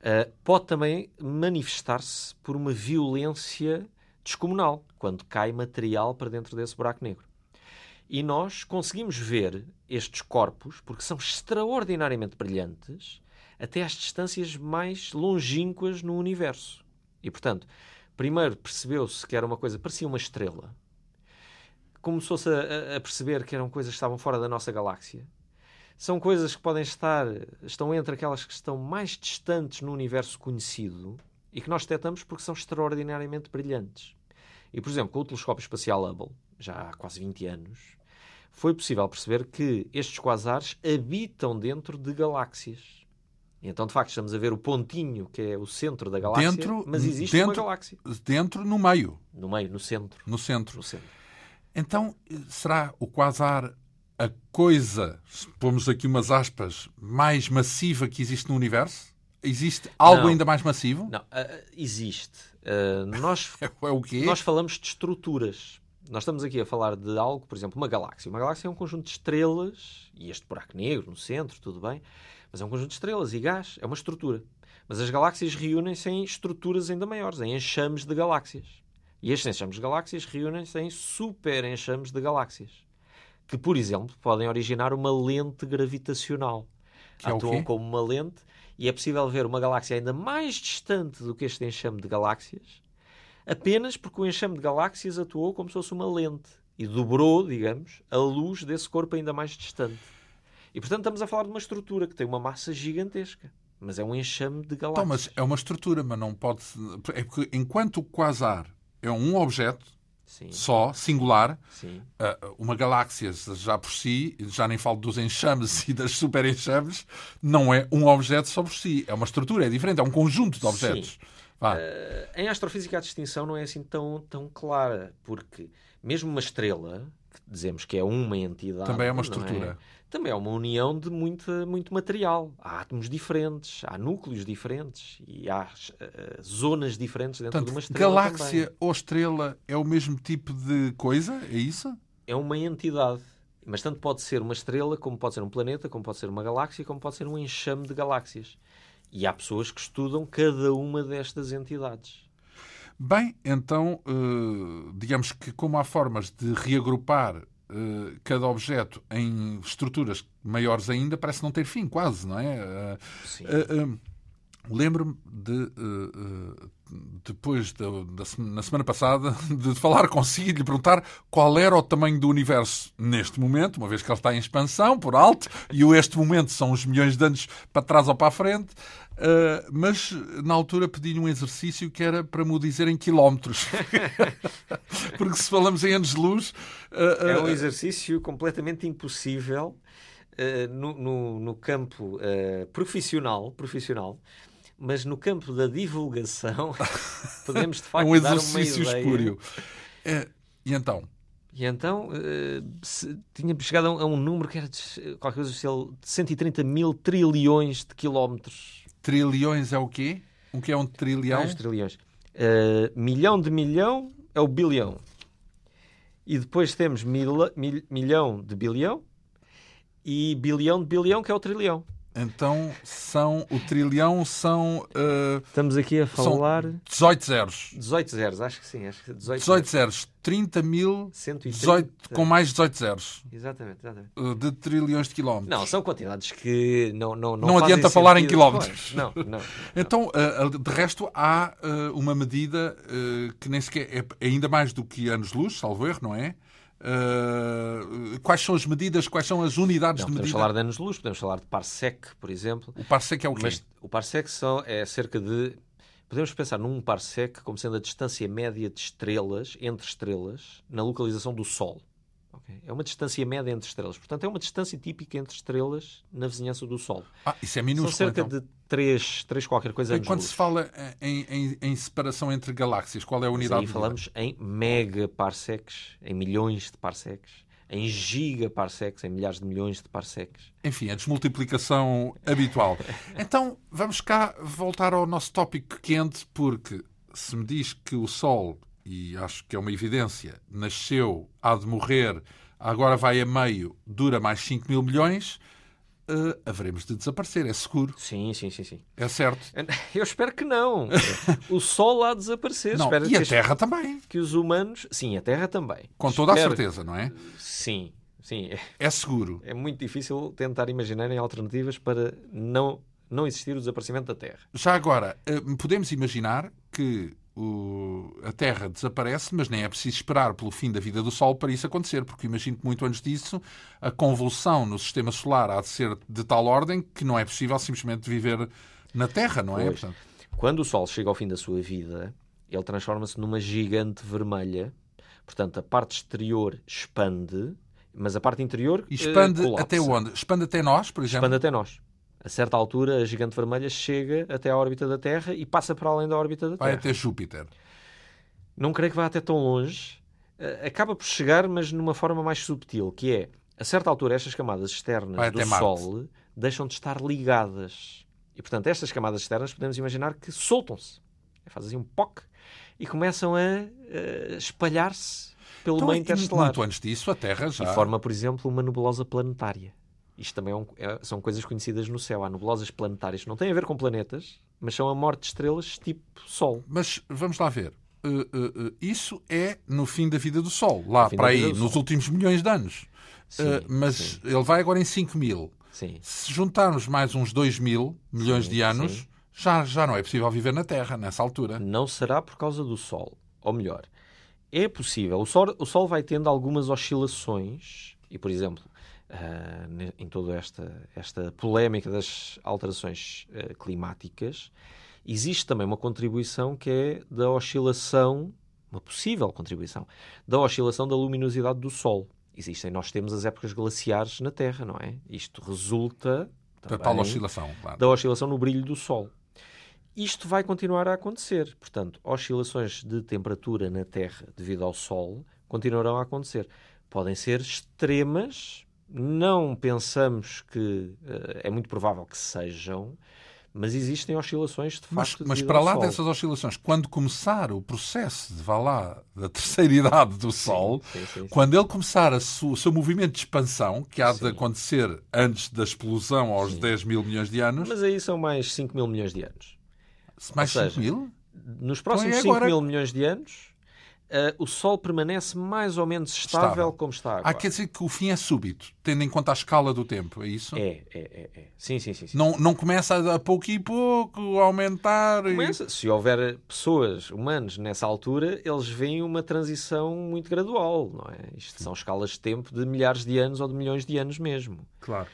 uh, pode também manifestar-se por uma violência descomunal, quando cai material para dentro desse buraco negro. E nós conseguimos ver estes corpos, porque são extraordinariamente brilhantes, até às distâncias mais longínquas no universo. E, portanto, primeiro percebeu-se que era uma coisa, parecia uma estrela. Começou-se a, a, perceber que eram coisas que estavam fora da nossa galáxia são coisas que podem estar, estão entre aquelas que estão mais distantes no universo conhecido e que nós detectamos porque são extraordinariamente brilhantes. E, por exemplo, com o telescópio espacial Hubble, já há quase 20 anos, foi possível perceber que estes quasares habitam dentro de galáxias. Então, de facto, estamos a ver o pontinho que é o centro da galáxia, dentro, mas existe dentro, uma galáxia. Dentro, no meio. No meio, no centro. No centro. No centro. Então, será o quasar a coisa, pomos aqui umas aspas, mais massiva que existe no universo? Existe algo não, ainda mais massivo? Não, uh, existe. Uh, nós, é o quê? nós falamos de estruturas. Nós estamos aqui a falar de algo, por exemplo, uma galáxia. Uma galáxia é um conjunto de estrelas, e este buraco negro no centro, tudo bem, mas é um conjunto de estrelas e gás, é uma estrutura. Mas as galáxias reúnem-se em estruturas ainda maiores, em enxames de galáxias. E estes enxames de galáxias reúnem-se em super enxames de galáxias que, por exemplo, podem originar uma lente gravitacional. Que é Atuam como uma lente e é possível ver uma galáxia ainda mais distante do que este enxame de galáxias, apenas porque o enxame de galáxias atuou como se fosse uma lente e dobrou, digamos, a luz desse corpo ainda mais distante. E portanto estamos a falar de uma estrutura que tem uma massa gigantesca, mas é um enxame de galáxias. Então, mas é uma estrutura, mas não pode. É porque enquanto o quasar é um objeto, Sim. só, singular. Sim. Uh, uma galáxia, já por si, já nem falo dos enxames e das super enxames, não é um objeto só por si. É uma estrutura, é diferente, é um conjunto de objetos. Uh, em astrofísica a distinção não é assim tão, tão clara, porque mesmo uma estrela, que dizemos que é uma entidade. Também é uma estrutura. É? Também é uma união de muito, muito material. Há átomos diferentes, há núcleos diferentes e há uh, zonas diferentes dentro Portanto, de uma estrela. Galáxia também. ou estrela é o mesmo tipo de coisa? É isso? É uma entidade. Mas tanto pode ser uma estrela, como pode ser um planeta, como pode ser uma galáxia, como pode ser um enxame de galáxias. E há pessoas que estudam cada uma destas entidades. Bem, então, digamos que como há formas de reagrupar cada objeto em estruturas maiores ainda, parece não ter fim, quase, não é? Sim. Lembro-me de, depois, de, de, na semana passada, de falar consigo e lhe perguntar qual era o tamanho do universo neste momento, uma vez que ele está em expansão, por alto, e o este momento são os milhões de anos para trás ou para a frente. Uh, mas na altura pedi-lhe um exercício que era para me dizer em quilómetros. Porque se falamos em anos-luz. É um exercício completamente impossível no, no, no, campo profissional, profissional mas no campo da divulgação podemos de facto um exercício dar uma ideia. espúrio. É, e então? E então uh, tinha chegado a um, a um, número que era de, qualquer coisa de 130 mil trilhões de quilómetros. Trilhões é o quê? O que é um trilhão? Ah, trilhões. Uh, milhão de milhão é o bilhão. E depois temos mil, mil, milhão de bilhão e bilhão de bilhão, que é o trilhão. Então são o trilhão são uh, estamos aqui a falar 18 zeros. 18 zeros acho que sim acho que 18, 18 zeros. 30 mil 18, com mais 18 zeros. Exatamente, exatamente. Uh, de trilhões de quilómetros. Não são quantidades que não não não, não adianta falar em quilómetros. Não, não, não, então uh, de resto há uma medida que nem sequer é ainda mais do que anos luz salvo erro não é Uh, quais são as medidas, quais são as unidades não, de medida? Podemos falar de anos-luz, podemos falar de parsec, por exemplo. O parsec é o quê? Mas o parsec são, é cerca de... Podemos pensar num parsec como sendo a distância média de estrelas, entre estrelas, na localização do Sol. Okay? É uma distância média entre estrelas. Portanto, é uma distância típica entre estrelas na vizinhança do Sol. Ah, isso é minúsculo, São cerca então. de 3, 3 qualquer coisa E quando se fala em, em, em, separação entre galáxias, qual é a unidade? Mas aí falamos em megaparsecs, em milhões de parsecs, em gigaparsecs, em milhares de milhões de parsecs. Enfim, a desmultiplicação habitual. Então, vamos cá voltar ao nosso tópico quente, porque se me diz que o Sol e acho que é uma evidência, nasceu, há de morrer, agora vai a meio, dura mais 5 mil milhões, uh, haveremos de desaparecer, é seguro. Sim, sim, sim, sim. É certo. Eu espero que não. o Sol há de desaparecer. Não, espero e a Terra também. Que os humanos... Sim, a Terra também. Com toda espero... a certeza, não é? Sim, sim. É seguro. É muito difícil tentar imaginarem alternativas para não, não existir o desaparecimento da Terra. Já agora, eh, podemos imaginar que o, a Terra desaparece, mas nem é preciso esperar pelo fim da vida do Sol para isso acontecer, porque imagino que muito antes disso a convulsão no sistema solar há de ser de tal ordem que não é possível simplesmente viver na Terra, não é? Portanto... Quando o Sol chega ao fim da sua vida, ele transforma-se numa gigante vermelha. Portanto, a parte exterior expande, mas a parte interior. E expande uh, até onde? Expande até nós, por exemplo? Expande até nós a certa altura, a gigante vermelha chega até a órbita da Terra e passa para além da órbita da Terra. Vai até Júpiter. Não creio que vá até tão longe. Eh, acaba por chegar, mas numa forma mais subtil, que é, a certa altura, estas camadas externas do Sol deixam de estar ligadas. E, portanto, estas camadas externas podemos imaginar que soltam-se. Fazem um POC e começam a, a espalhar-se pelo então, meio interestelar. Muito antes disso, a Terra já... E forma, por exemplo, uma nebulosa planetária. Isto também é um, é, são coisas conhecidas no céu. Há nebulosas planetárias que não têm a ver com planetas, mas são a morte de estrelas tipo Sol. Mas vamos lá ver. Uh, uh, uh, isso é no fim da vida do Sol, lá para aí, nos últimos milhões de anos. Sim, mas sim. ele vai agora em 5 mil. Sim. Se juntarmos mais uns 2 mil milhões de anos, já, já não é possível viver na Terra nessa altura. Não será por causa do Sol. Ou melhor, é possível. O Sol, o Sol vai tendo algumas oscilações, e por exemplo, uh, em toda esta, esta polémica das alterações uh, climáticas, existe também uma contribuição que é da oscilação, uma possível contribuição, da oscilação da luminosidade do Sol. Existem, nós temos as épocas glaciares na Terra, não é? Isto resulta da tal oscilação, claro. da oscilação no brilho do Sol. Isto vai continuar a acontecer. Portanto, oscilações de temperatura na Terra devido ao Sol continuarão a acontecer. Podem ser extremas, não pensamos que uh, é muito provável que sejam, mas existem oscilações de facto. Mas, mas para lá Sol. dessas oscilações, quando começar o processo de vá lá da terceira idade do Sol, sim, sim, sim, quando ele começar o seu movimento de expansão, que há de acontecer antes da explosão aos 10 mil milhões de anos. Mas aí são mais 5 mil milhões de anos. Mais Ou 5 seja, mil? nos próximos Então é 5 agora. mil milhões de anos, uh, o Sol permanece mais ou menos estável, Estável. como está agora. Ah, quer dizer que o fim é súbito, tendo em conta a escala do tempo, é isso? É, é, é, é. Sim, sim, sim. sim. Não, não começa a, pouco e pouco a aumentar. e- Começa. Se houver pessoas, humanos, nessa altura, eles veem uma transição muito gradual, não é? Isto são escalas de tempo de milhares de anos ou de milhões de anos mesmo. Claro.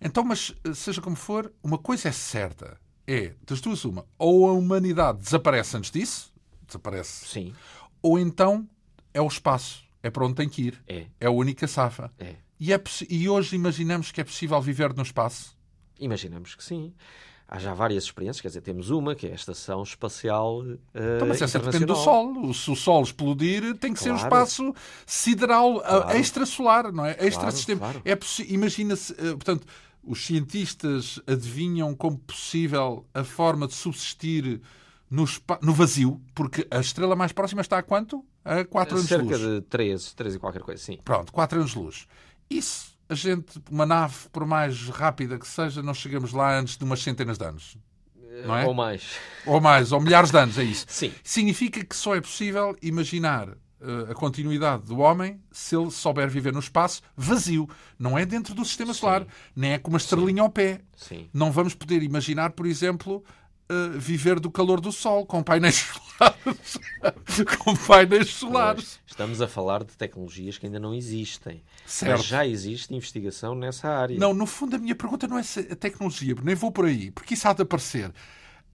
Então, mas seja como for, uma coisa é certa: é, das duas, uma, ou a humanidade desaparece antes disso, desaparece, Sim, ou então é o espaço, é para onde tem que ir, é, é a única safa. é. E, é e hoje imaginamos que é possível viver no espaço? Imaginamos que sim. Há já várias experiências, quer dizer, temos uma que é a Estação Espacial eh, Então, mas essa depende do. Sol. Se o Sol explodir, tem que ser um Claro. espaço sideral, Claro. extrasolar, não é? Extrasistema. claro. É Imagina-se, eh, portanto, os cientistas adivinham como possível a forma de subsistir no, no vazio, porque a estrela mais próxima está a quanto? A 4 anos de Cerca luz. de 13, 13 e qualquer coisa, sim. Pronto, 4 anos de luz. Isso, a gente, uma nave, por mais rápida que seja, não chegamos lá antes de umas centenas de anos. Não é? Ou mais. Ou mais, ou milhares de anos, é isso. Sim. Significa que só é possível imaginar eh, a continuidade do homem se ele souber viver no espaço vazio. Não é dentro do sistema solar, nem é com uma estrelinha ao pé. Sim. Não vamos poder imaginar, por exemplo, viver do calor do sol com painéis solares. com painéis solares. Pois, Estamos a falar de tecnologias que ainda não existem. Certo. Mas já existe investigação nessa área. Não, no fundo, a minha pergunta não é se a tecnologia, nem vou por aí, porque isso há de aparecer.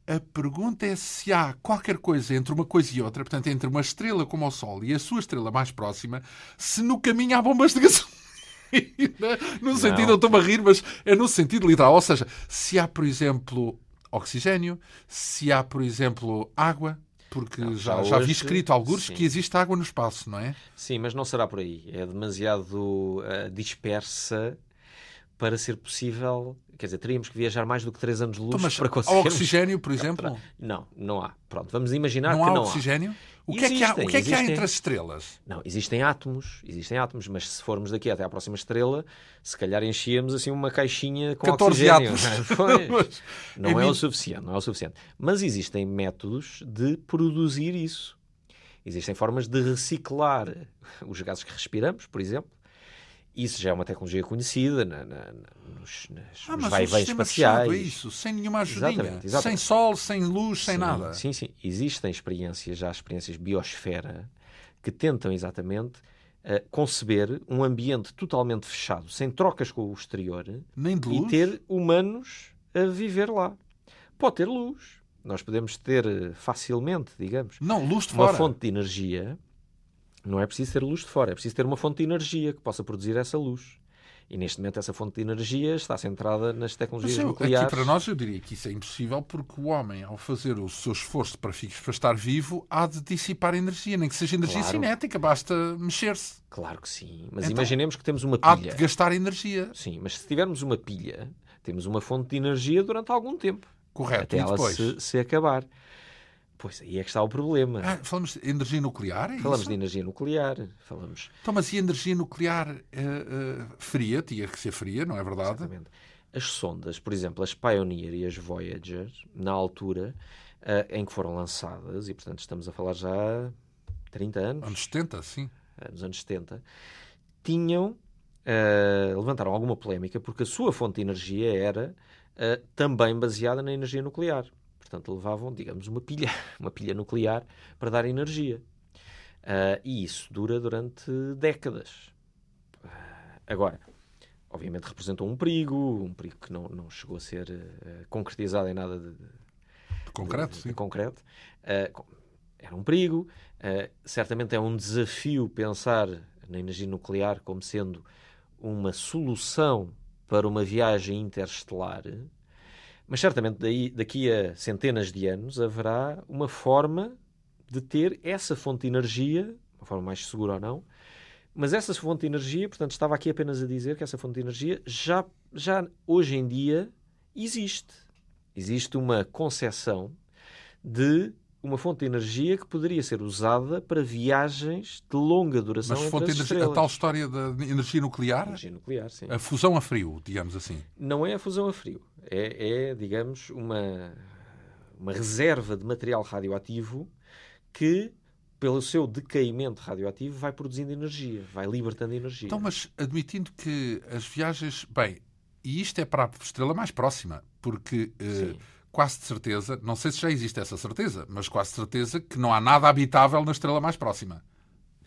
A pergunta é se há qualquer coisa entre uma coisa e outra, portanto, entre uma estrela como o Sol e a sua estrela mais próxima, se no caminho há bombas de gasolina. No sentido, eu estou-me a rir, mas é no sentido literal. Ou seja, se há, por exemplo, oxigênio, se há, por exemplo, água, porque já, já já vi escrito alguns sim. que existe água no espaço, não é? Sim, mas não será por aí. É demasiado eh, dispersa para ser possível. Quer dizer, teríamos que viajar mais do que 3 anos de luz Então, mas para há conseguirmos. oxigênio, por exemplo? Não, não há. Pronto, vamos imaginar Não que há não oxigênio? O que, é que há, Existem, o que é que há existem. entre as estrelas? Não, existem átomos, existem átomos, mas se formos daqui até à próxima estrela, se calhar enchíamos assim uma caixinha com 14 oxigênio. átomos. Não É é, o suficiente, não é o suficiente. Mas existem métodos de produzir isso. Existem formas de reciclar os gases que respiramos, por exemplo. Isso já é uma tecnologia conhecida na, na- nos, nas, Ah, nos mas vai-vens espaciais. é isso, sem nenhuma ajudinha. Exatamente, exatamente. Sem sol, sem luz, sem sim, nada. Sim, sim. Existem experiências, já experiências biosfera, que tentam exatamente eh, conceber um ambiente totalmente fechado, sem trocas com o exterior, e ter humanos a viver lá. Pode ter luz. Nós podemos ter eh, facilmente, digamos, Não, luz de uma fora. fonte de energia. Não é preciso ter luz de fora, é preciso ter uma fonte de energia que possa produzir essa luz. E neste momento essa fonte de energia está centrada nas Mas tecnologias eu, nucleares. aqui para nós eu diria que isso é impossível porque o homem, ao fazer o seu esforço para, fi- para estar vivo, há de dissipar energia, nem que seja energia Claro. cinética, basta mexer-se. Claro que sim. Mas Então, imaginemos que temos uma Há de pilha. gastar energia. Sim, mas se tivermos uma pilha, temos uma fonte de energia durante algum tempo. Correto. até ela depois? se, se acabar. Pois aí é que está o problema. Ah, falamos de energia nuclear? É falamos isso? de energia nuclear, falamos Então, mas e energia nuclear eh, eh, fria? Tinha que ser fria, não é verdade? exatamente. As sondas, por exemplo, as Pioneer e as Voyager, na altura ah, em que foram lançadas, e portanto estamos a falar já há 30 anos, Anos 70, sim. ah, nos anos 70, tinham, levantaram alguma polémica porque a sua fonte de energia era também baseada na energia nuclear. Portanto, levavam, digamos, uma pilha, uma pilha nuclear para dar energia. Ah, e isso dura durante décadas. Ah, agora, obviamente representou um perigo, um perigo que não, não chegou a ser ah, concretizado em nada de, De concreto, de- de concreto. Era um perigo. Certamente é um desafio pensar na energia nuclear como sendo uma solução para uma viagem interestelar. Mas certamente daí, daqui a centenas de anos haverá uma forma de ter essa fonte de energia, uma forma mais segura ou não, mas essa fonte de energia, portanto, estava aqui apenas a dizer que essa fonte de energia já, já hoje em dia existe. Existe uma concepção de uma fonte de energia que poderia ser usada para viagens de longa duração Mas fonte de energia, a tal história da energia nuclear, Energia nuclear, sim. a fusão a frio, digamos assim. Não é a fusão a frio. É, é, digamos, uma, uma reserva de material radioativo que, pelo seu decaimento radioativo, vai produzindo energia, vai libertando energia. Então, mas admitindo que as viagens. Bem, e isto é para a estrela mais próxima, porque eh, quase de certeza, não sei se já existe essa certeza, mas quase de certeza que não há nada habitável na estrela mais próxima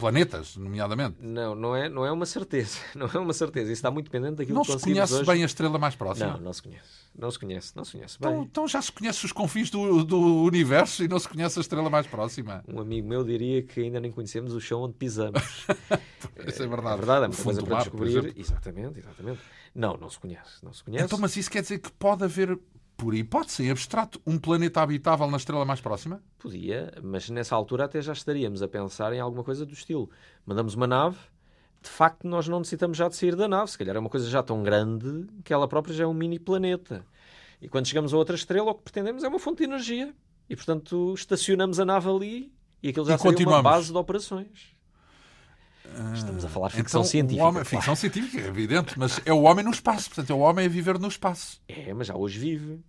planetas, nomeadamente. Não, não é, não é uma certeza. Não é uma certeza. Isso está muito dependente daquilo não que Não se conhece hoje. bem a estrela mais próxima? Não, não se conhece. Não se conhece, não se conhece então, bem. Então já se conhece os confins do, do universo e não se conhece a estrela mais próxima. Um amigo meu diria que ainda nem conhecemos o chão onde pisamos. isso é verdade. É verdade, é uma coisa para mar, descobrir. Exatamente, exatamente. Não, não se conhece. Não se conhece. Então, mas isso quer dizer que pode haver por hipótese, em abstrato, um planeta habitável na estrela mais próxima? Podia, mas nessa altura até já estaríamos a pensar em alguma coisa do estilo. Mandamos uma nave, de facto nós não necessitamos já de sair da nave, se calhar é uma coisa já tão grande que ela própria já é um mini planeta. E quando chegamos a outra estrela, o que pretendemos é uma fonte de energia. E, portanto, estacionamos a nave ali e aquilo já e seria uma base de operações. Estamos a falar de ficção então, científica. Homem, claro. Ficção científica, é evidente, mas é o homem no espaço. Portanto, é o homem a viver no espaço. É, mas já hoje vive.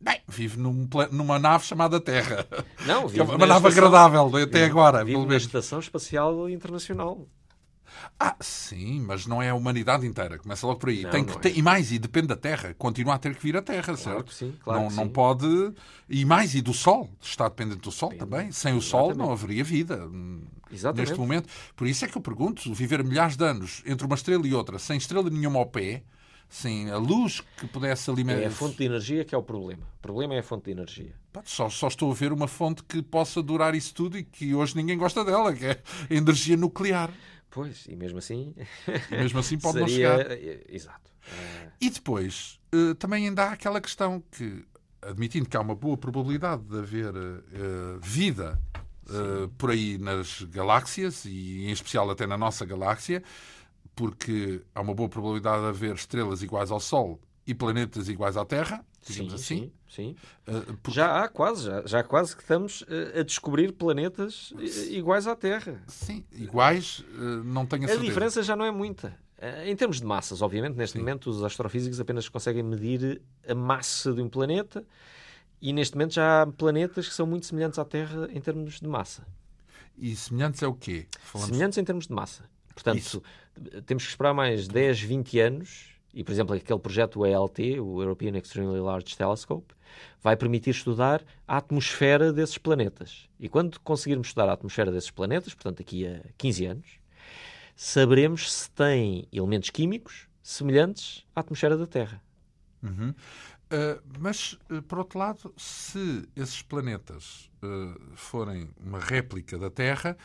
Bem, vive num, numa nave chamada Terra. Não, é vive uma nave estação, agradável até vive, agora. Vive na Estação Espacial Internacional. Ah, sim, mas não é a humanidade inteira. Começa logo por aí. Não, tem que não ter, é. E mais, e depende da Terra. Continua a ter que vir a Terra, claro certo? Sim, claro não, não pode. E mais, e do Sol. Está dependente do Sol Depende. também. Sem o Sol Exatamente. não haveria vida. Exatamente. Neste momento. Por isso é que eu pergunto: viver milhares de anos entre uma estrela e outra, sem estrela nenhuma ao pé, sem a luz que pudesse alimentar. É a fonte de energia que é o problema. O problema é a fonte de energia. Só, só estou a ver uma fonte que possa durar isso tudo e que hoje ninguém gosta dela, que é a energia nuclear. Pois, e mesmo assim. E mesmo assim pode seria... não chegar. Exato. É... E depois, uh, também ainda há aquela questão que, admitindo que há uma boa probabilidade de haver uh, vida uh, por aí nas galáxias, e em especial até na nossa galáxia, porque há uma boa probabilidade de haver estrelas iguais ao Sol e planetas iguais à Terra, digamos sim, assim. Sim, sim. Uh, porque... Já há quase, já, já quase que estamos uh, a descobrir planetas iguais à Terra. Sim, iguais, uh, não tenho a A certeza. diferença já não é muita. Em termos de massas, obviamente, neste sim. momento os astrofísicos apenas conseguem medir a massa de um planeta e neste momento já há planetas que são muito semelhantes à Terra em termos de massa. E semelhantes é o quê? Falamos... Semelhantes em termos de massa. Portanto, Isso. Temos que esperar mais 10, 20 anos e, por exemplo, aquele projeto ELT, o European Extremely Large Telescope, vai permitir estudar a atmosfera desses planetas. E quando conseguirmos estudar a atmosfera desses planetas, portanto, daqui a 15 anos, saberemos se têm elementos químicos semelhantes à atmosfera da Terra. Uhum. Uh, mas, uh, por outro lado, se esses planetas uh, forem uma réplica da Terra,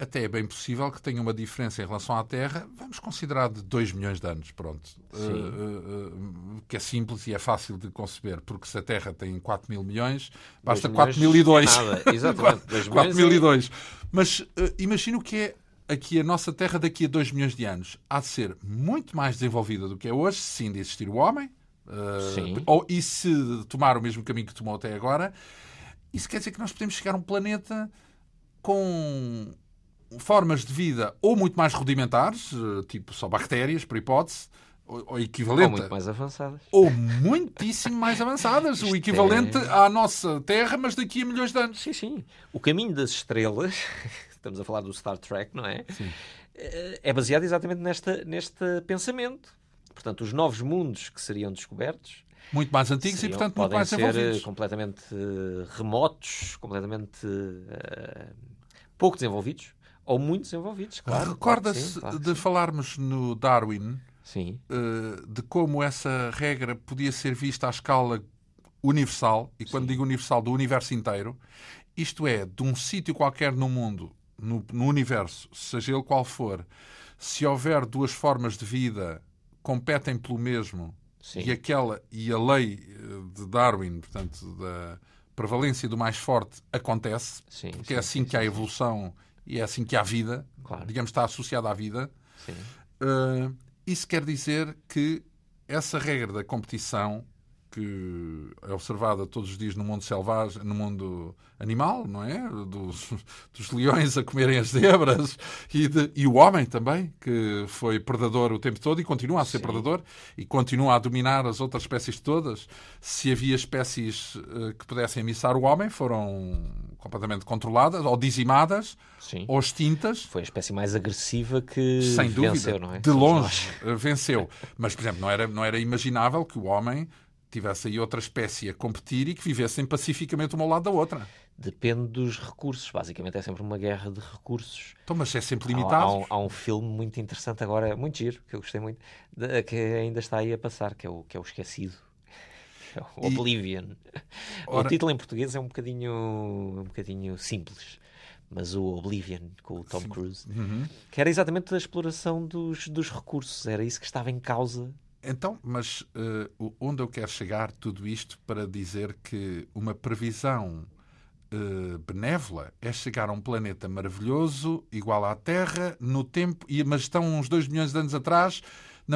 até é bem possível que tenha uma diferença em relação à Terra, vamos considerar de 2 milhões de anos, pronto. Uh, que é simples e é fácil de conceber, porque se a Terra tem 4 mil milhões, basta 4 mil e 2. Exatamente, 4 mil e 2. Mas uh, imagina o que é aqui a nossa Terra daqui a 2 milhões de anos. Há de ser muito mais desenvolvida do que é hoje, sim, de existir o homem. Uh, ou, e se tomar o mesmo caminho que tomou até agora, isso quer dizer que nós podemos chegar a um planeta com formas de vida ou muito mais rudimentares, tipo só bactérias, por hipótese, ou, equivalente. Ou muito mais avançadas. Ou muitíssimo mais avançadas. o equivalente é... à nossa Terra, mas daqui a milhões de anos. Sim, sim. O caminho das estrelas, estamos a falar do Star Trek, não é? Sim. É baseado exatamente nesta, neste pensamento. Portanto, os novos mundos que seriam descobertos muito mais antigos seriam, e, portanto, muito mais ser desenvolvidos. completamente remotos, completamente uh, pouco desenvolvidos ou muito desenvolvidos. Claro, Recorda-se claro de sim. falarmos no Darwin sim. uh, de como essa regra podia ser vista à escala universal, e quando sim. digo universal, do universo inteiro, isto é, de um sítio qualquer no mundo, no, no universo, seja ele qual for, se houver duas formas de vida competem pelo mesmo Sim. e aquela e a lei de Darwin, portanto, da prevalência do mais forte acontece, sim, porque sim, é assim que há evolução e é assim que há vida, claro. digamos, está associada à vida. Uh, isso quer dizer que essa regra da competição que é observada todos os dias no mundo selvagem, no mundo animal, não é? Dos, dos leões a comerem as zebras e, de, e, o homem também, que foi predador o tempo todo e continua a ser Sim. predador e continua a dominar as outras espécies todas. Se havia espécies uh, que pudessem emissar o homem, foram completamente controladas ou dizimadas Sim. ou extintas. Foi a espécie mais agressiva que Sem dúvida, venceu, não é? De longe venceu. Mas, por exemplo, não era, não era imaginável que o homem tivesse aí outra espécie a competir e que vivessem pacificamente uma ao lado da outra. Depende dos recursos. Basicamente é sempre uma guerra de recursos. Então, mas é sempre limitado. Há, há, um, há um, filme muito interessante agora, muito giro, que eu gostei muito, de, que ainda está aí a passar, que é o, que é o Esquecido. O Oblivion. Ora... O título em português é um bocadinho, um bocadinho simples mas o Oblivion com o Tom Cruise, uhum. que era exatamente a exploração dos, dos recursos, era isso que estava em causa então, mas uh, onde eu quero chegar tudo isto para dizer que uma previsão uh, benévola é chegar a um planeta maravilhoso, igual à Terra, no tempo, e, mas estão uns dois milhões de anos atrás,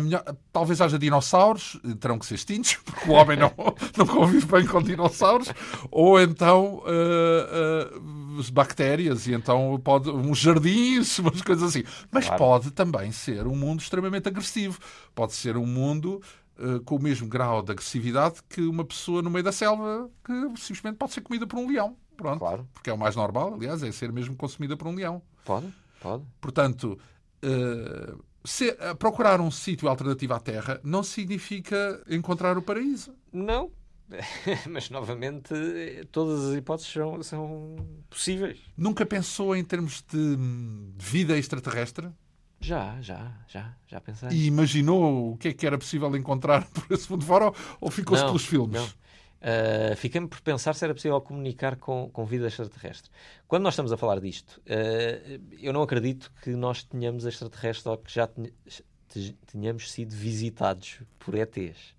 Melhor, talvez haja dinossauros, terão que ser extintos, porque o homem não, não convive bem com dinossauros, ou então uh, uh, bactérias, e então pode uns jardins, umas coisas assim. Mas claro. pode também ser um mundo extremamente agressivo. Pode ser um mundo uh, com o mesmo grau de agressividade que uma pessoa no meio da selva que simplesmente pode ser comida por um leão. Pronto. Claro. Porque é o mais normal, aliás, é ser mesmo consumida por um leão. Pode, pode. Portanto. Uh, se, eh, procurar um sítio alternativo à Terra não significa encontrar o paraíso. Não. Mas, novamente, todas as hipóteses são, são possíveis. Nunca pensou em termos de vida extraterrestre? Já, já, já, já pensei. E imaginou o que é que era possível encontrar por esse mundo fora ou ficou-se pelos filmes? Não. Uh, Fiquei-me por pensar se era possível comunicar com, com vida extraterrestre. Quando nós estamos a falar disto, uh, eu não acredito que nós tenhamos extraterrestres ou que já tenhamos sido visitados por ETs.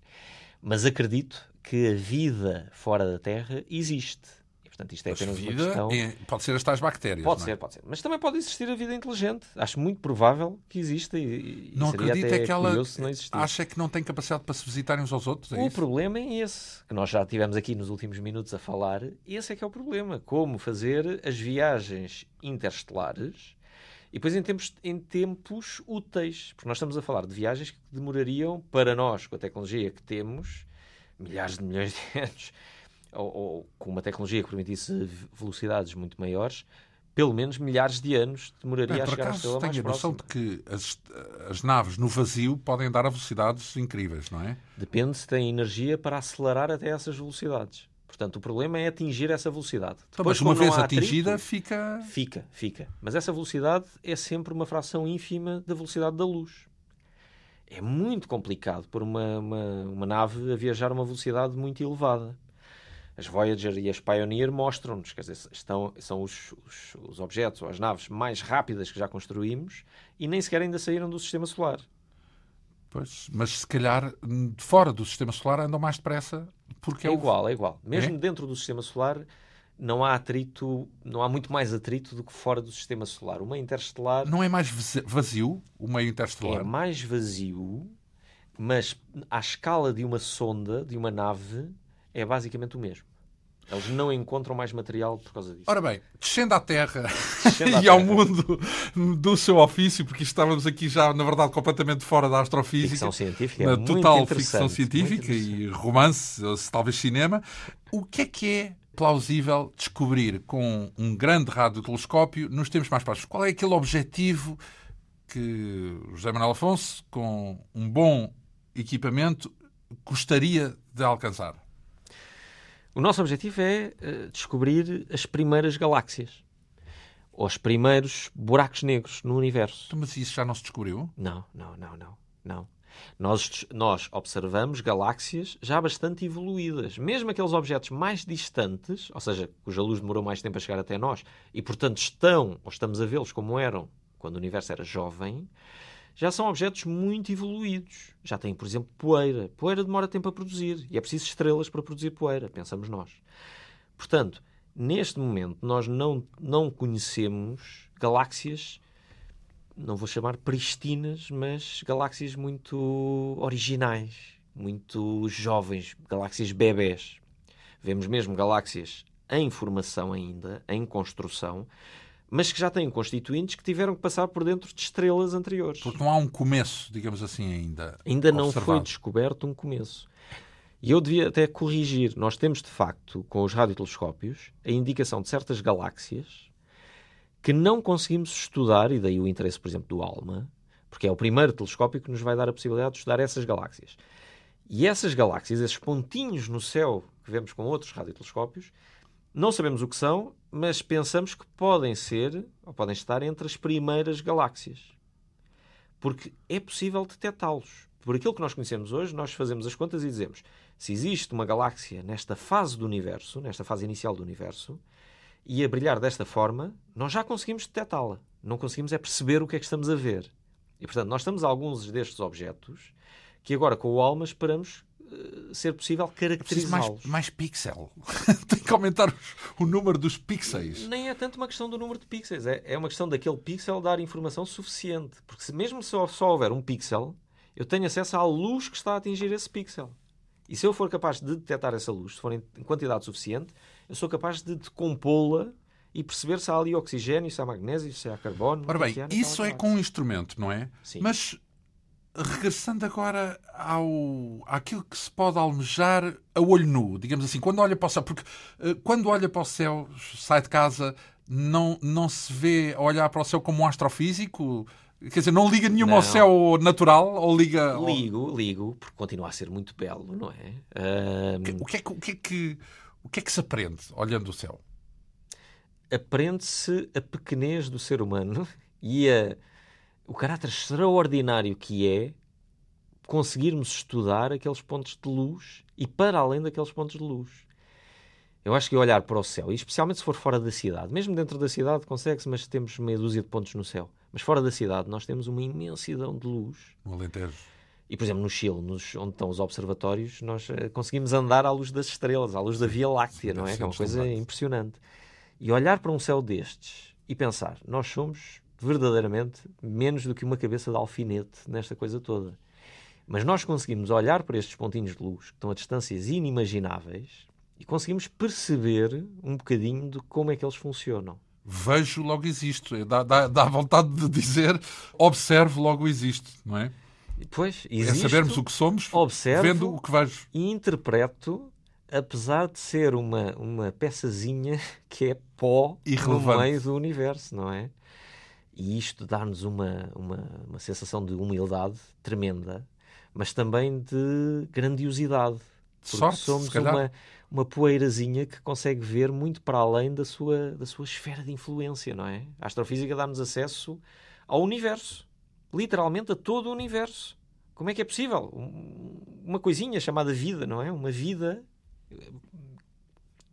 Mas acredito que a vida fora da Terra existe. Portanto, isto é Mas apenas vida uma questão... É, pode ser as tais bactérias. Pode é? ser, pode ser. Mas também pode existir a vida inteligente. Acho muito provável que exista e, não acredito é que ela acha que não tem capacidade para se visitarem uns aos outros. É o isso? problema é esse, que nós já tivemos aqui nos últimos minutos a falar. Esse é que é o problema. Como fazer as viagens interestelares e depois em tempos, em tempos úteis. Porque nós estamos a falar de viagens que demorariam, para nós, com a tecnologia que temos, milhares de milhões de anos ou, ou com uma tecnologia que permitisse velocidades muito maiores, pelo menos milhares de anos demoraria a chegar à estrela mais próxima. noção de que as, as, naves no vazio podem dar a velocidades incríveis, não é? Depende se tem energia para acelerar até essas velocidades. Portanto, o problema é atingir essa velocidade. Então, Depois, mas uma vez atingida, atrito, fica... Fica, fica. Mas essa velocidade é sempre uma fração ínfima da velocidade da luz. É muito complicado por uma, uma, uma nave a viajar a uma velocidade muito elevada as Voyager e as Pioneer mostram-nos, quer dizer, estão, são os, os, os, objetos ou as naves mais rápidas que já construímos e nem sequer ainda saíram do sistema solar. Pois, mas se calhar fora do sistema solar andam mais depressa porque é, é igual, o... é igual. Mesmo é? dentro do sistema solar não há atrito, não há muito mais atrito do que fora do sistema solar. O meio interestelar não é mais vazio o meio interestelar. É mais vazio, mas à escala de uma sonda, de uma nave, é basicamente o mesmo. Eles não encontram mais material por causa disso. Ora bem, descendo à Terra à e ao mundo do seu ofício, porque estávamos aqui já, na verdade, completamente fora da astrofísica. Ficção científica. Na é total ficção científica e romance, ou talvez cinema. O que é que é plausível descobrir com um grande radiotelescópio nos tempos mais próximos? Qual é aquele objetivo que José Manuel Afonso, com um bom equipamento, gostaria de alcançar? O nosso objetivo é uh, descobrir as primeiras galáxias. Ou os primeiros buracos negros no universo. Então, mas isso já não se descobriu? Não, não, não, não. não. Nós, nós observamos galáxias já bastante evoluídas. Mesmo aqueles objetos mais distantes, ou seja, cuja luz demorou mais tempo a chegar até nós, e portanto estão, ou estamos a vê-los como eram quando o universo era jovem, já são objetos muito evoluídos. Já têm, por exemplo, poeira. Poeira demora tempo a produzir e é preciso estrelas para produzir poeira, pensamos nós. Portanto, neste momento, nós não, não conhecemos galáxias, não vou chamar pristinas, mas galáxias muito originais, muito jovens, galáxias bebés. Vemos mesmo galáxias em formação ainda, em construção, mas que já têm constituintes que tiveram que passar por dentro de estrelas anteriores. Porque não há um começo, digamos assim, ainda. Ainda não foi descoberto um começo. E eu devia até corrigir. Nós temos, de facto, com os radiotelescópios, a indicação de certas galáxias que não conseguimos estudar, e daí o interesse, por exemplo, do ALMA, porque é o primeiro telescópio que nos vai dar a possibilidade de estudar essas galáxias. E essas galáxias, esses pontinhos no céu que vemos com outros radiotelescópios, não sabemos o que são, mas pensamos que podem ser, ou podem estar entre as primeiras galáxias. Porque é possível detectá-los. Por aquilo que nós conhecemos hoje, nós fazemos as contas e dizemos: se existe uma galáxia nesta fase do universo, nesta fase inicial do universo, e a brilhar desta forma, nós já conseguimos detectá-la. Não conseguimos é perceber o que é que estamos a ver. E, portanto, nós temos alguns destes objetos que agora, com o ALMA, esperamos ser possível caracterizá-los. Mais, mais pixel. Tem que aumentar o número dos pixels. Nem é tanto uma questão do número de pixels, é, é uma questão daquele pixel dar informação suficiente. Porque se mesmo se só, só houver um pixel, eu tenho acesso à luz que está a atingir esse pixel. E se eu for capaz de detectar essa luz, se for em quantidade suficiente, eu sou capaz de decompô-la e perceber se há ali oxigênio, se há magnésio, se há carbono. Ora bem, isso é com um instrumento, não é? Sim. Mas regressando agora ao àquilo que se pode almejar a olho nu, digamos assim, quando olha para o céu, porque uh, quando olha para o céu, sai de casa, não, não se vê olhar para o céu como um astrofísico? Quer dizer, não liga nenhum não. ao céu natural? Ou liga. Ligo, ligo, porque continua a ser muito belo, não é? Um... O, que é que, o, que é que, o que é que se aprende olhando o céu? aprende-se a pequenez do ser humano e a, o caráter extraordinário que é conseguirmos estudar aqueles pontos de luz e para além daqueles pontos de luz. Eu acho que olhar para o céu, e especialmente se for fora da cidade, mesmo dentro da cidade consegue-se, mas temos meia dúzia de pontos no céu. Mas fora da cidade nós temos uma imensidão de luz. No Alentejo. E, por exemplo, no Chile, nos, onde estão os observatórios, nós uh, conseguimos andar à luz das estrelas, à luz da Via Láctea, Sim, não é? Que é uma coisa impressionante e olhar para um céu destes e pensar: nós somos verdadeiramente menos do que uma cabeça de alfinete nesta coisa toda. Mas nós conseguimos olhar para estes pontinhos de luz que estão a distâncias inimagináveis e conseguimos perceber um bocadinho de como é que eles funcionam. Vejo, logo existo. Dá, dá, dá vontade de dizer observo, logo existo, não é? Pois, existe. É sabermos o que somos, observo, vendo o que vejo. E interpreto apesar de ser uma, uma peçazinha que é pó Irrelevante. no meio do universo, não é? E isto dá-nos uma, uma, uma sensação de humildade tremenda, mas também de grandiosidade. Porque Sorte, somos uma, uma poeirazinha que consegue ver muito para além da sua, da sua esfera de influência, não é? A astrofísica dá-nos acesso ao universo. Literalmente a todo o universo. Como é que é possível? Uma coisinha chamada vida, não é? Uma vida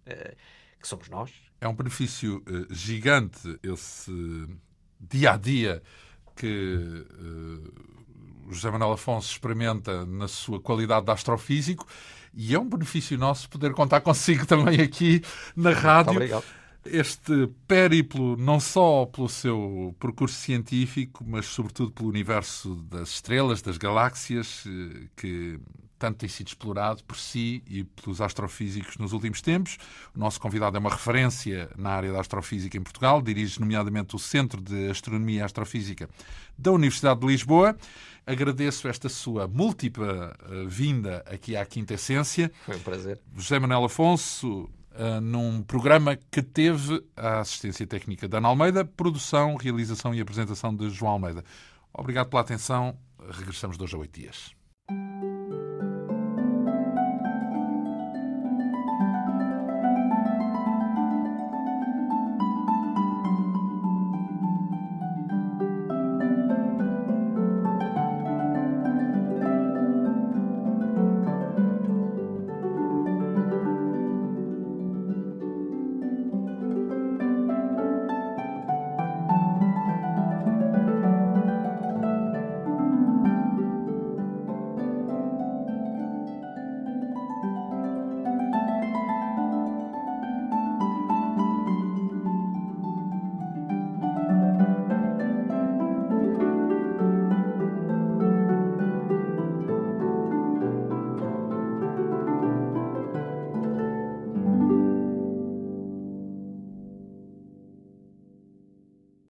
eh, que somos nós. É um benefício uh, gigante esse dia a dia que uh, José Manuel Afonso experimenta na sua qualidade de astrofísico e é um benefício nosso poder contar consigo também aqui na rádio. Obrigado. Este périplo, não só pelo seu percurso científico, mas sobretudo pelo universo das estrelas, das galáxias, que tanto tem sido explorado por si e pelos astrofísicos nos últimos tempos. O nosso convidado é uma referência na área da astrofísica em Portugal, dirige nomeadamente o Centro de Astronomia e Astrofísica da Universidade de Lisboa. Agradeço esta sua múltipla uh, vinda aqui à Quinta Essência. Foi um prazer. José Manuel Afonso, eh, num programa que teve a assistência técnica da Ana Almeida, produção, realização e apresentação de João Almeida. Obrigado pela atenção. Regressamos dois a oito dias.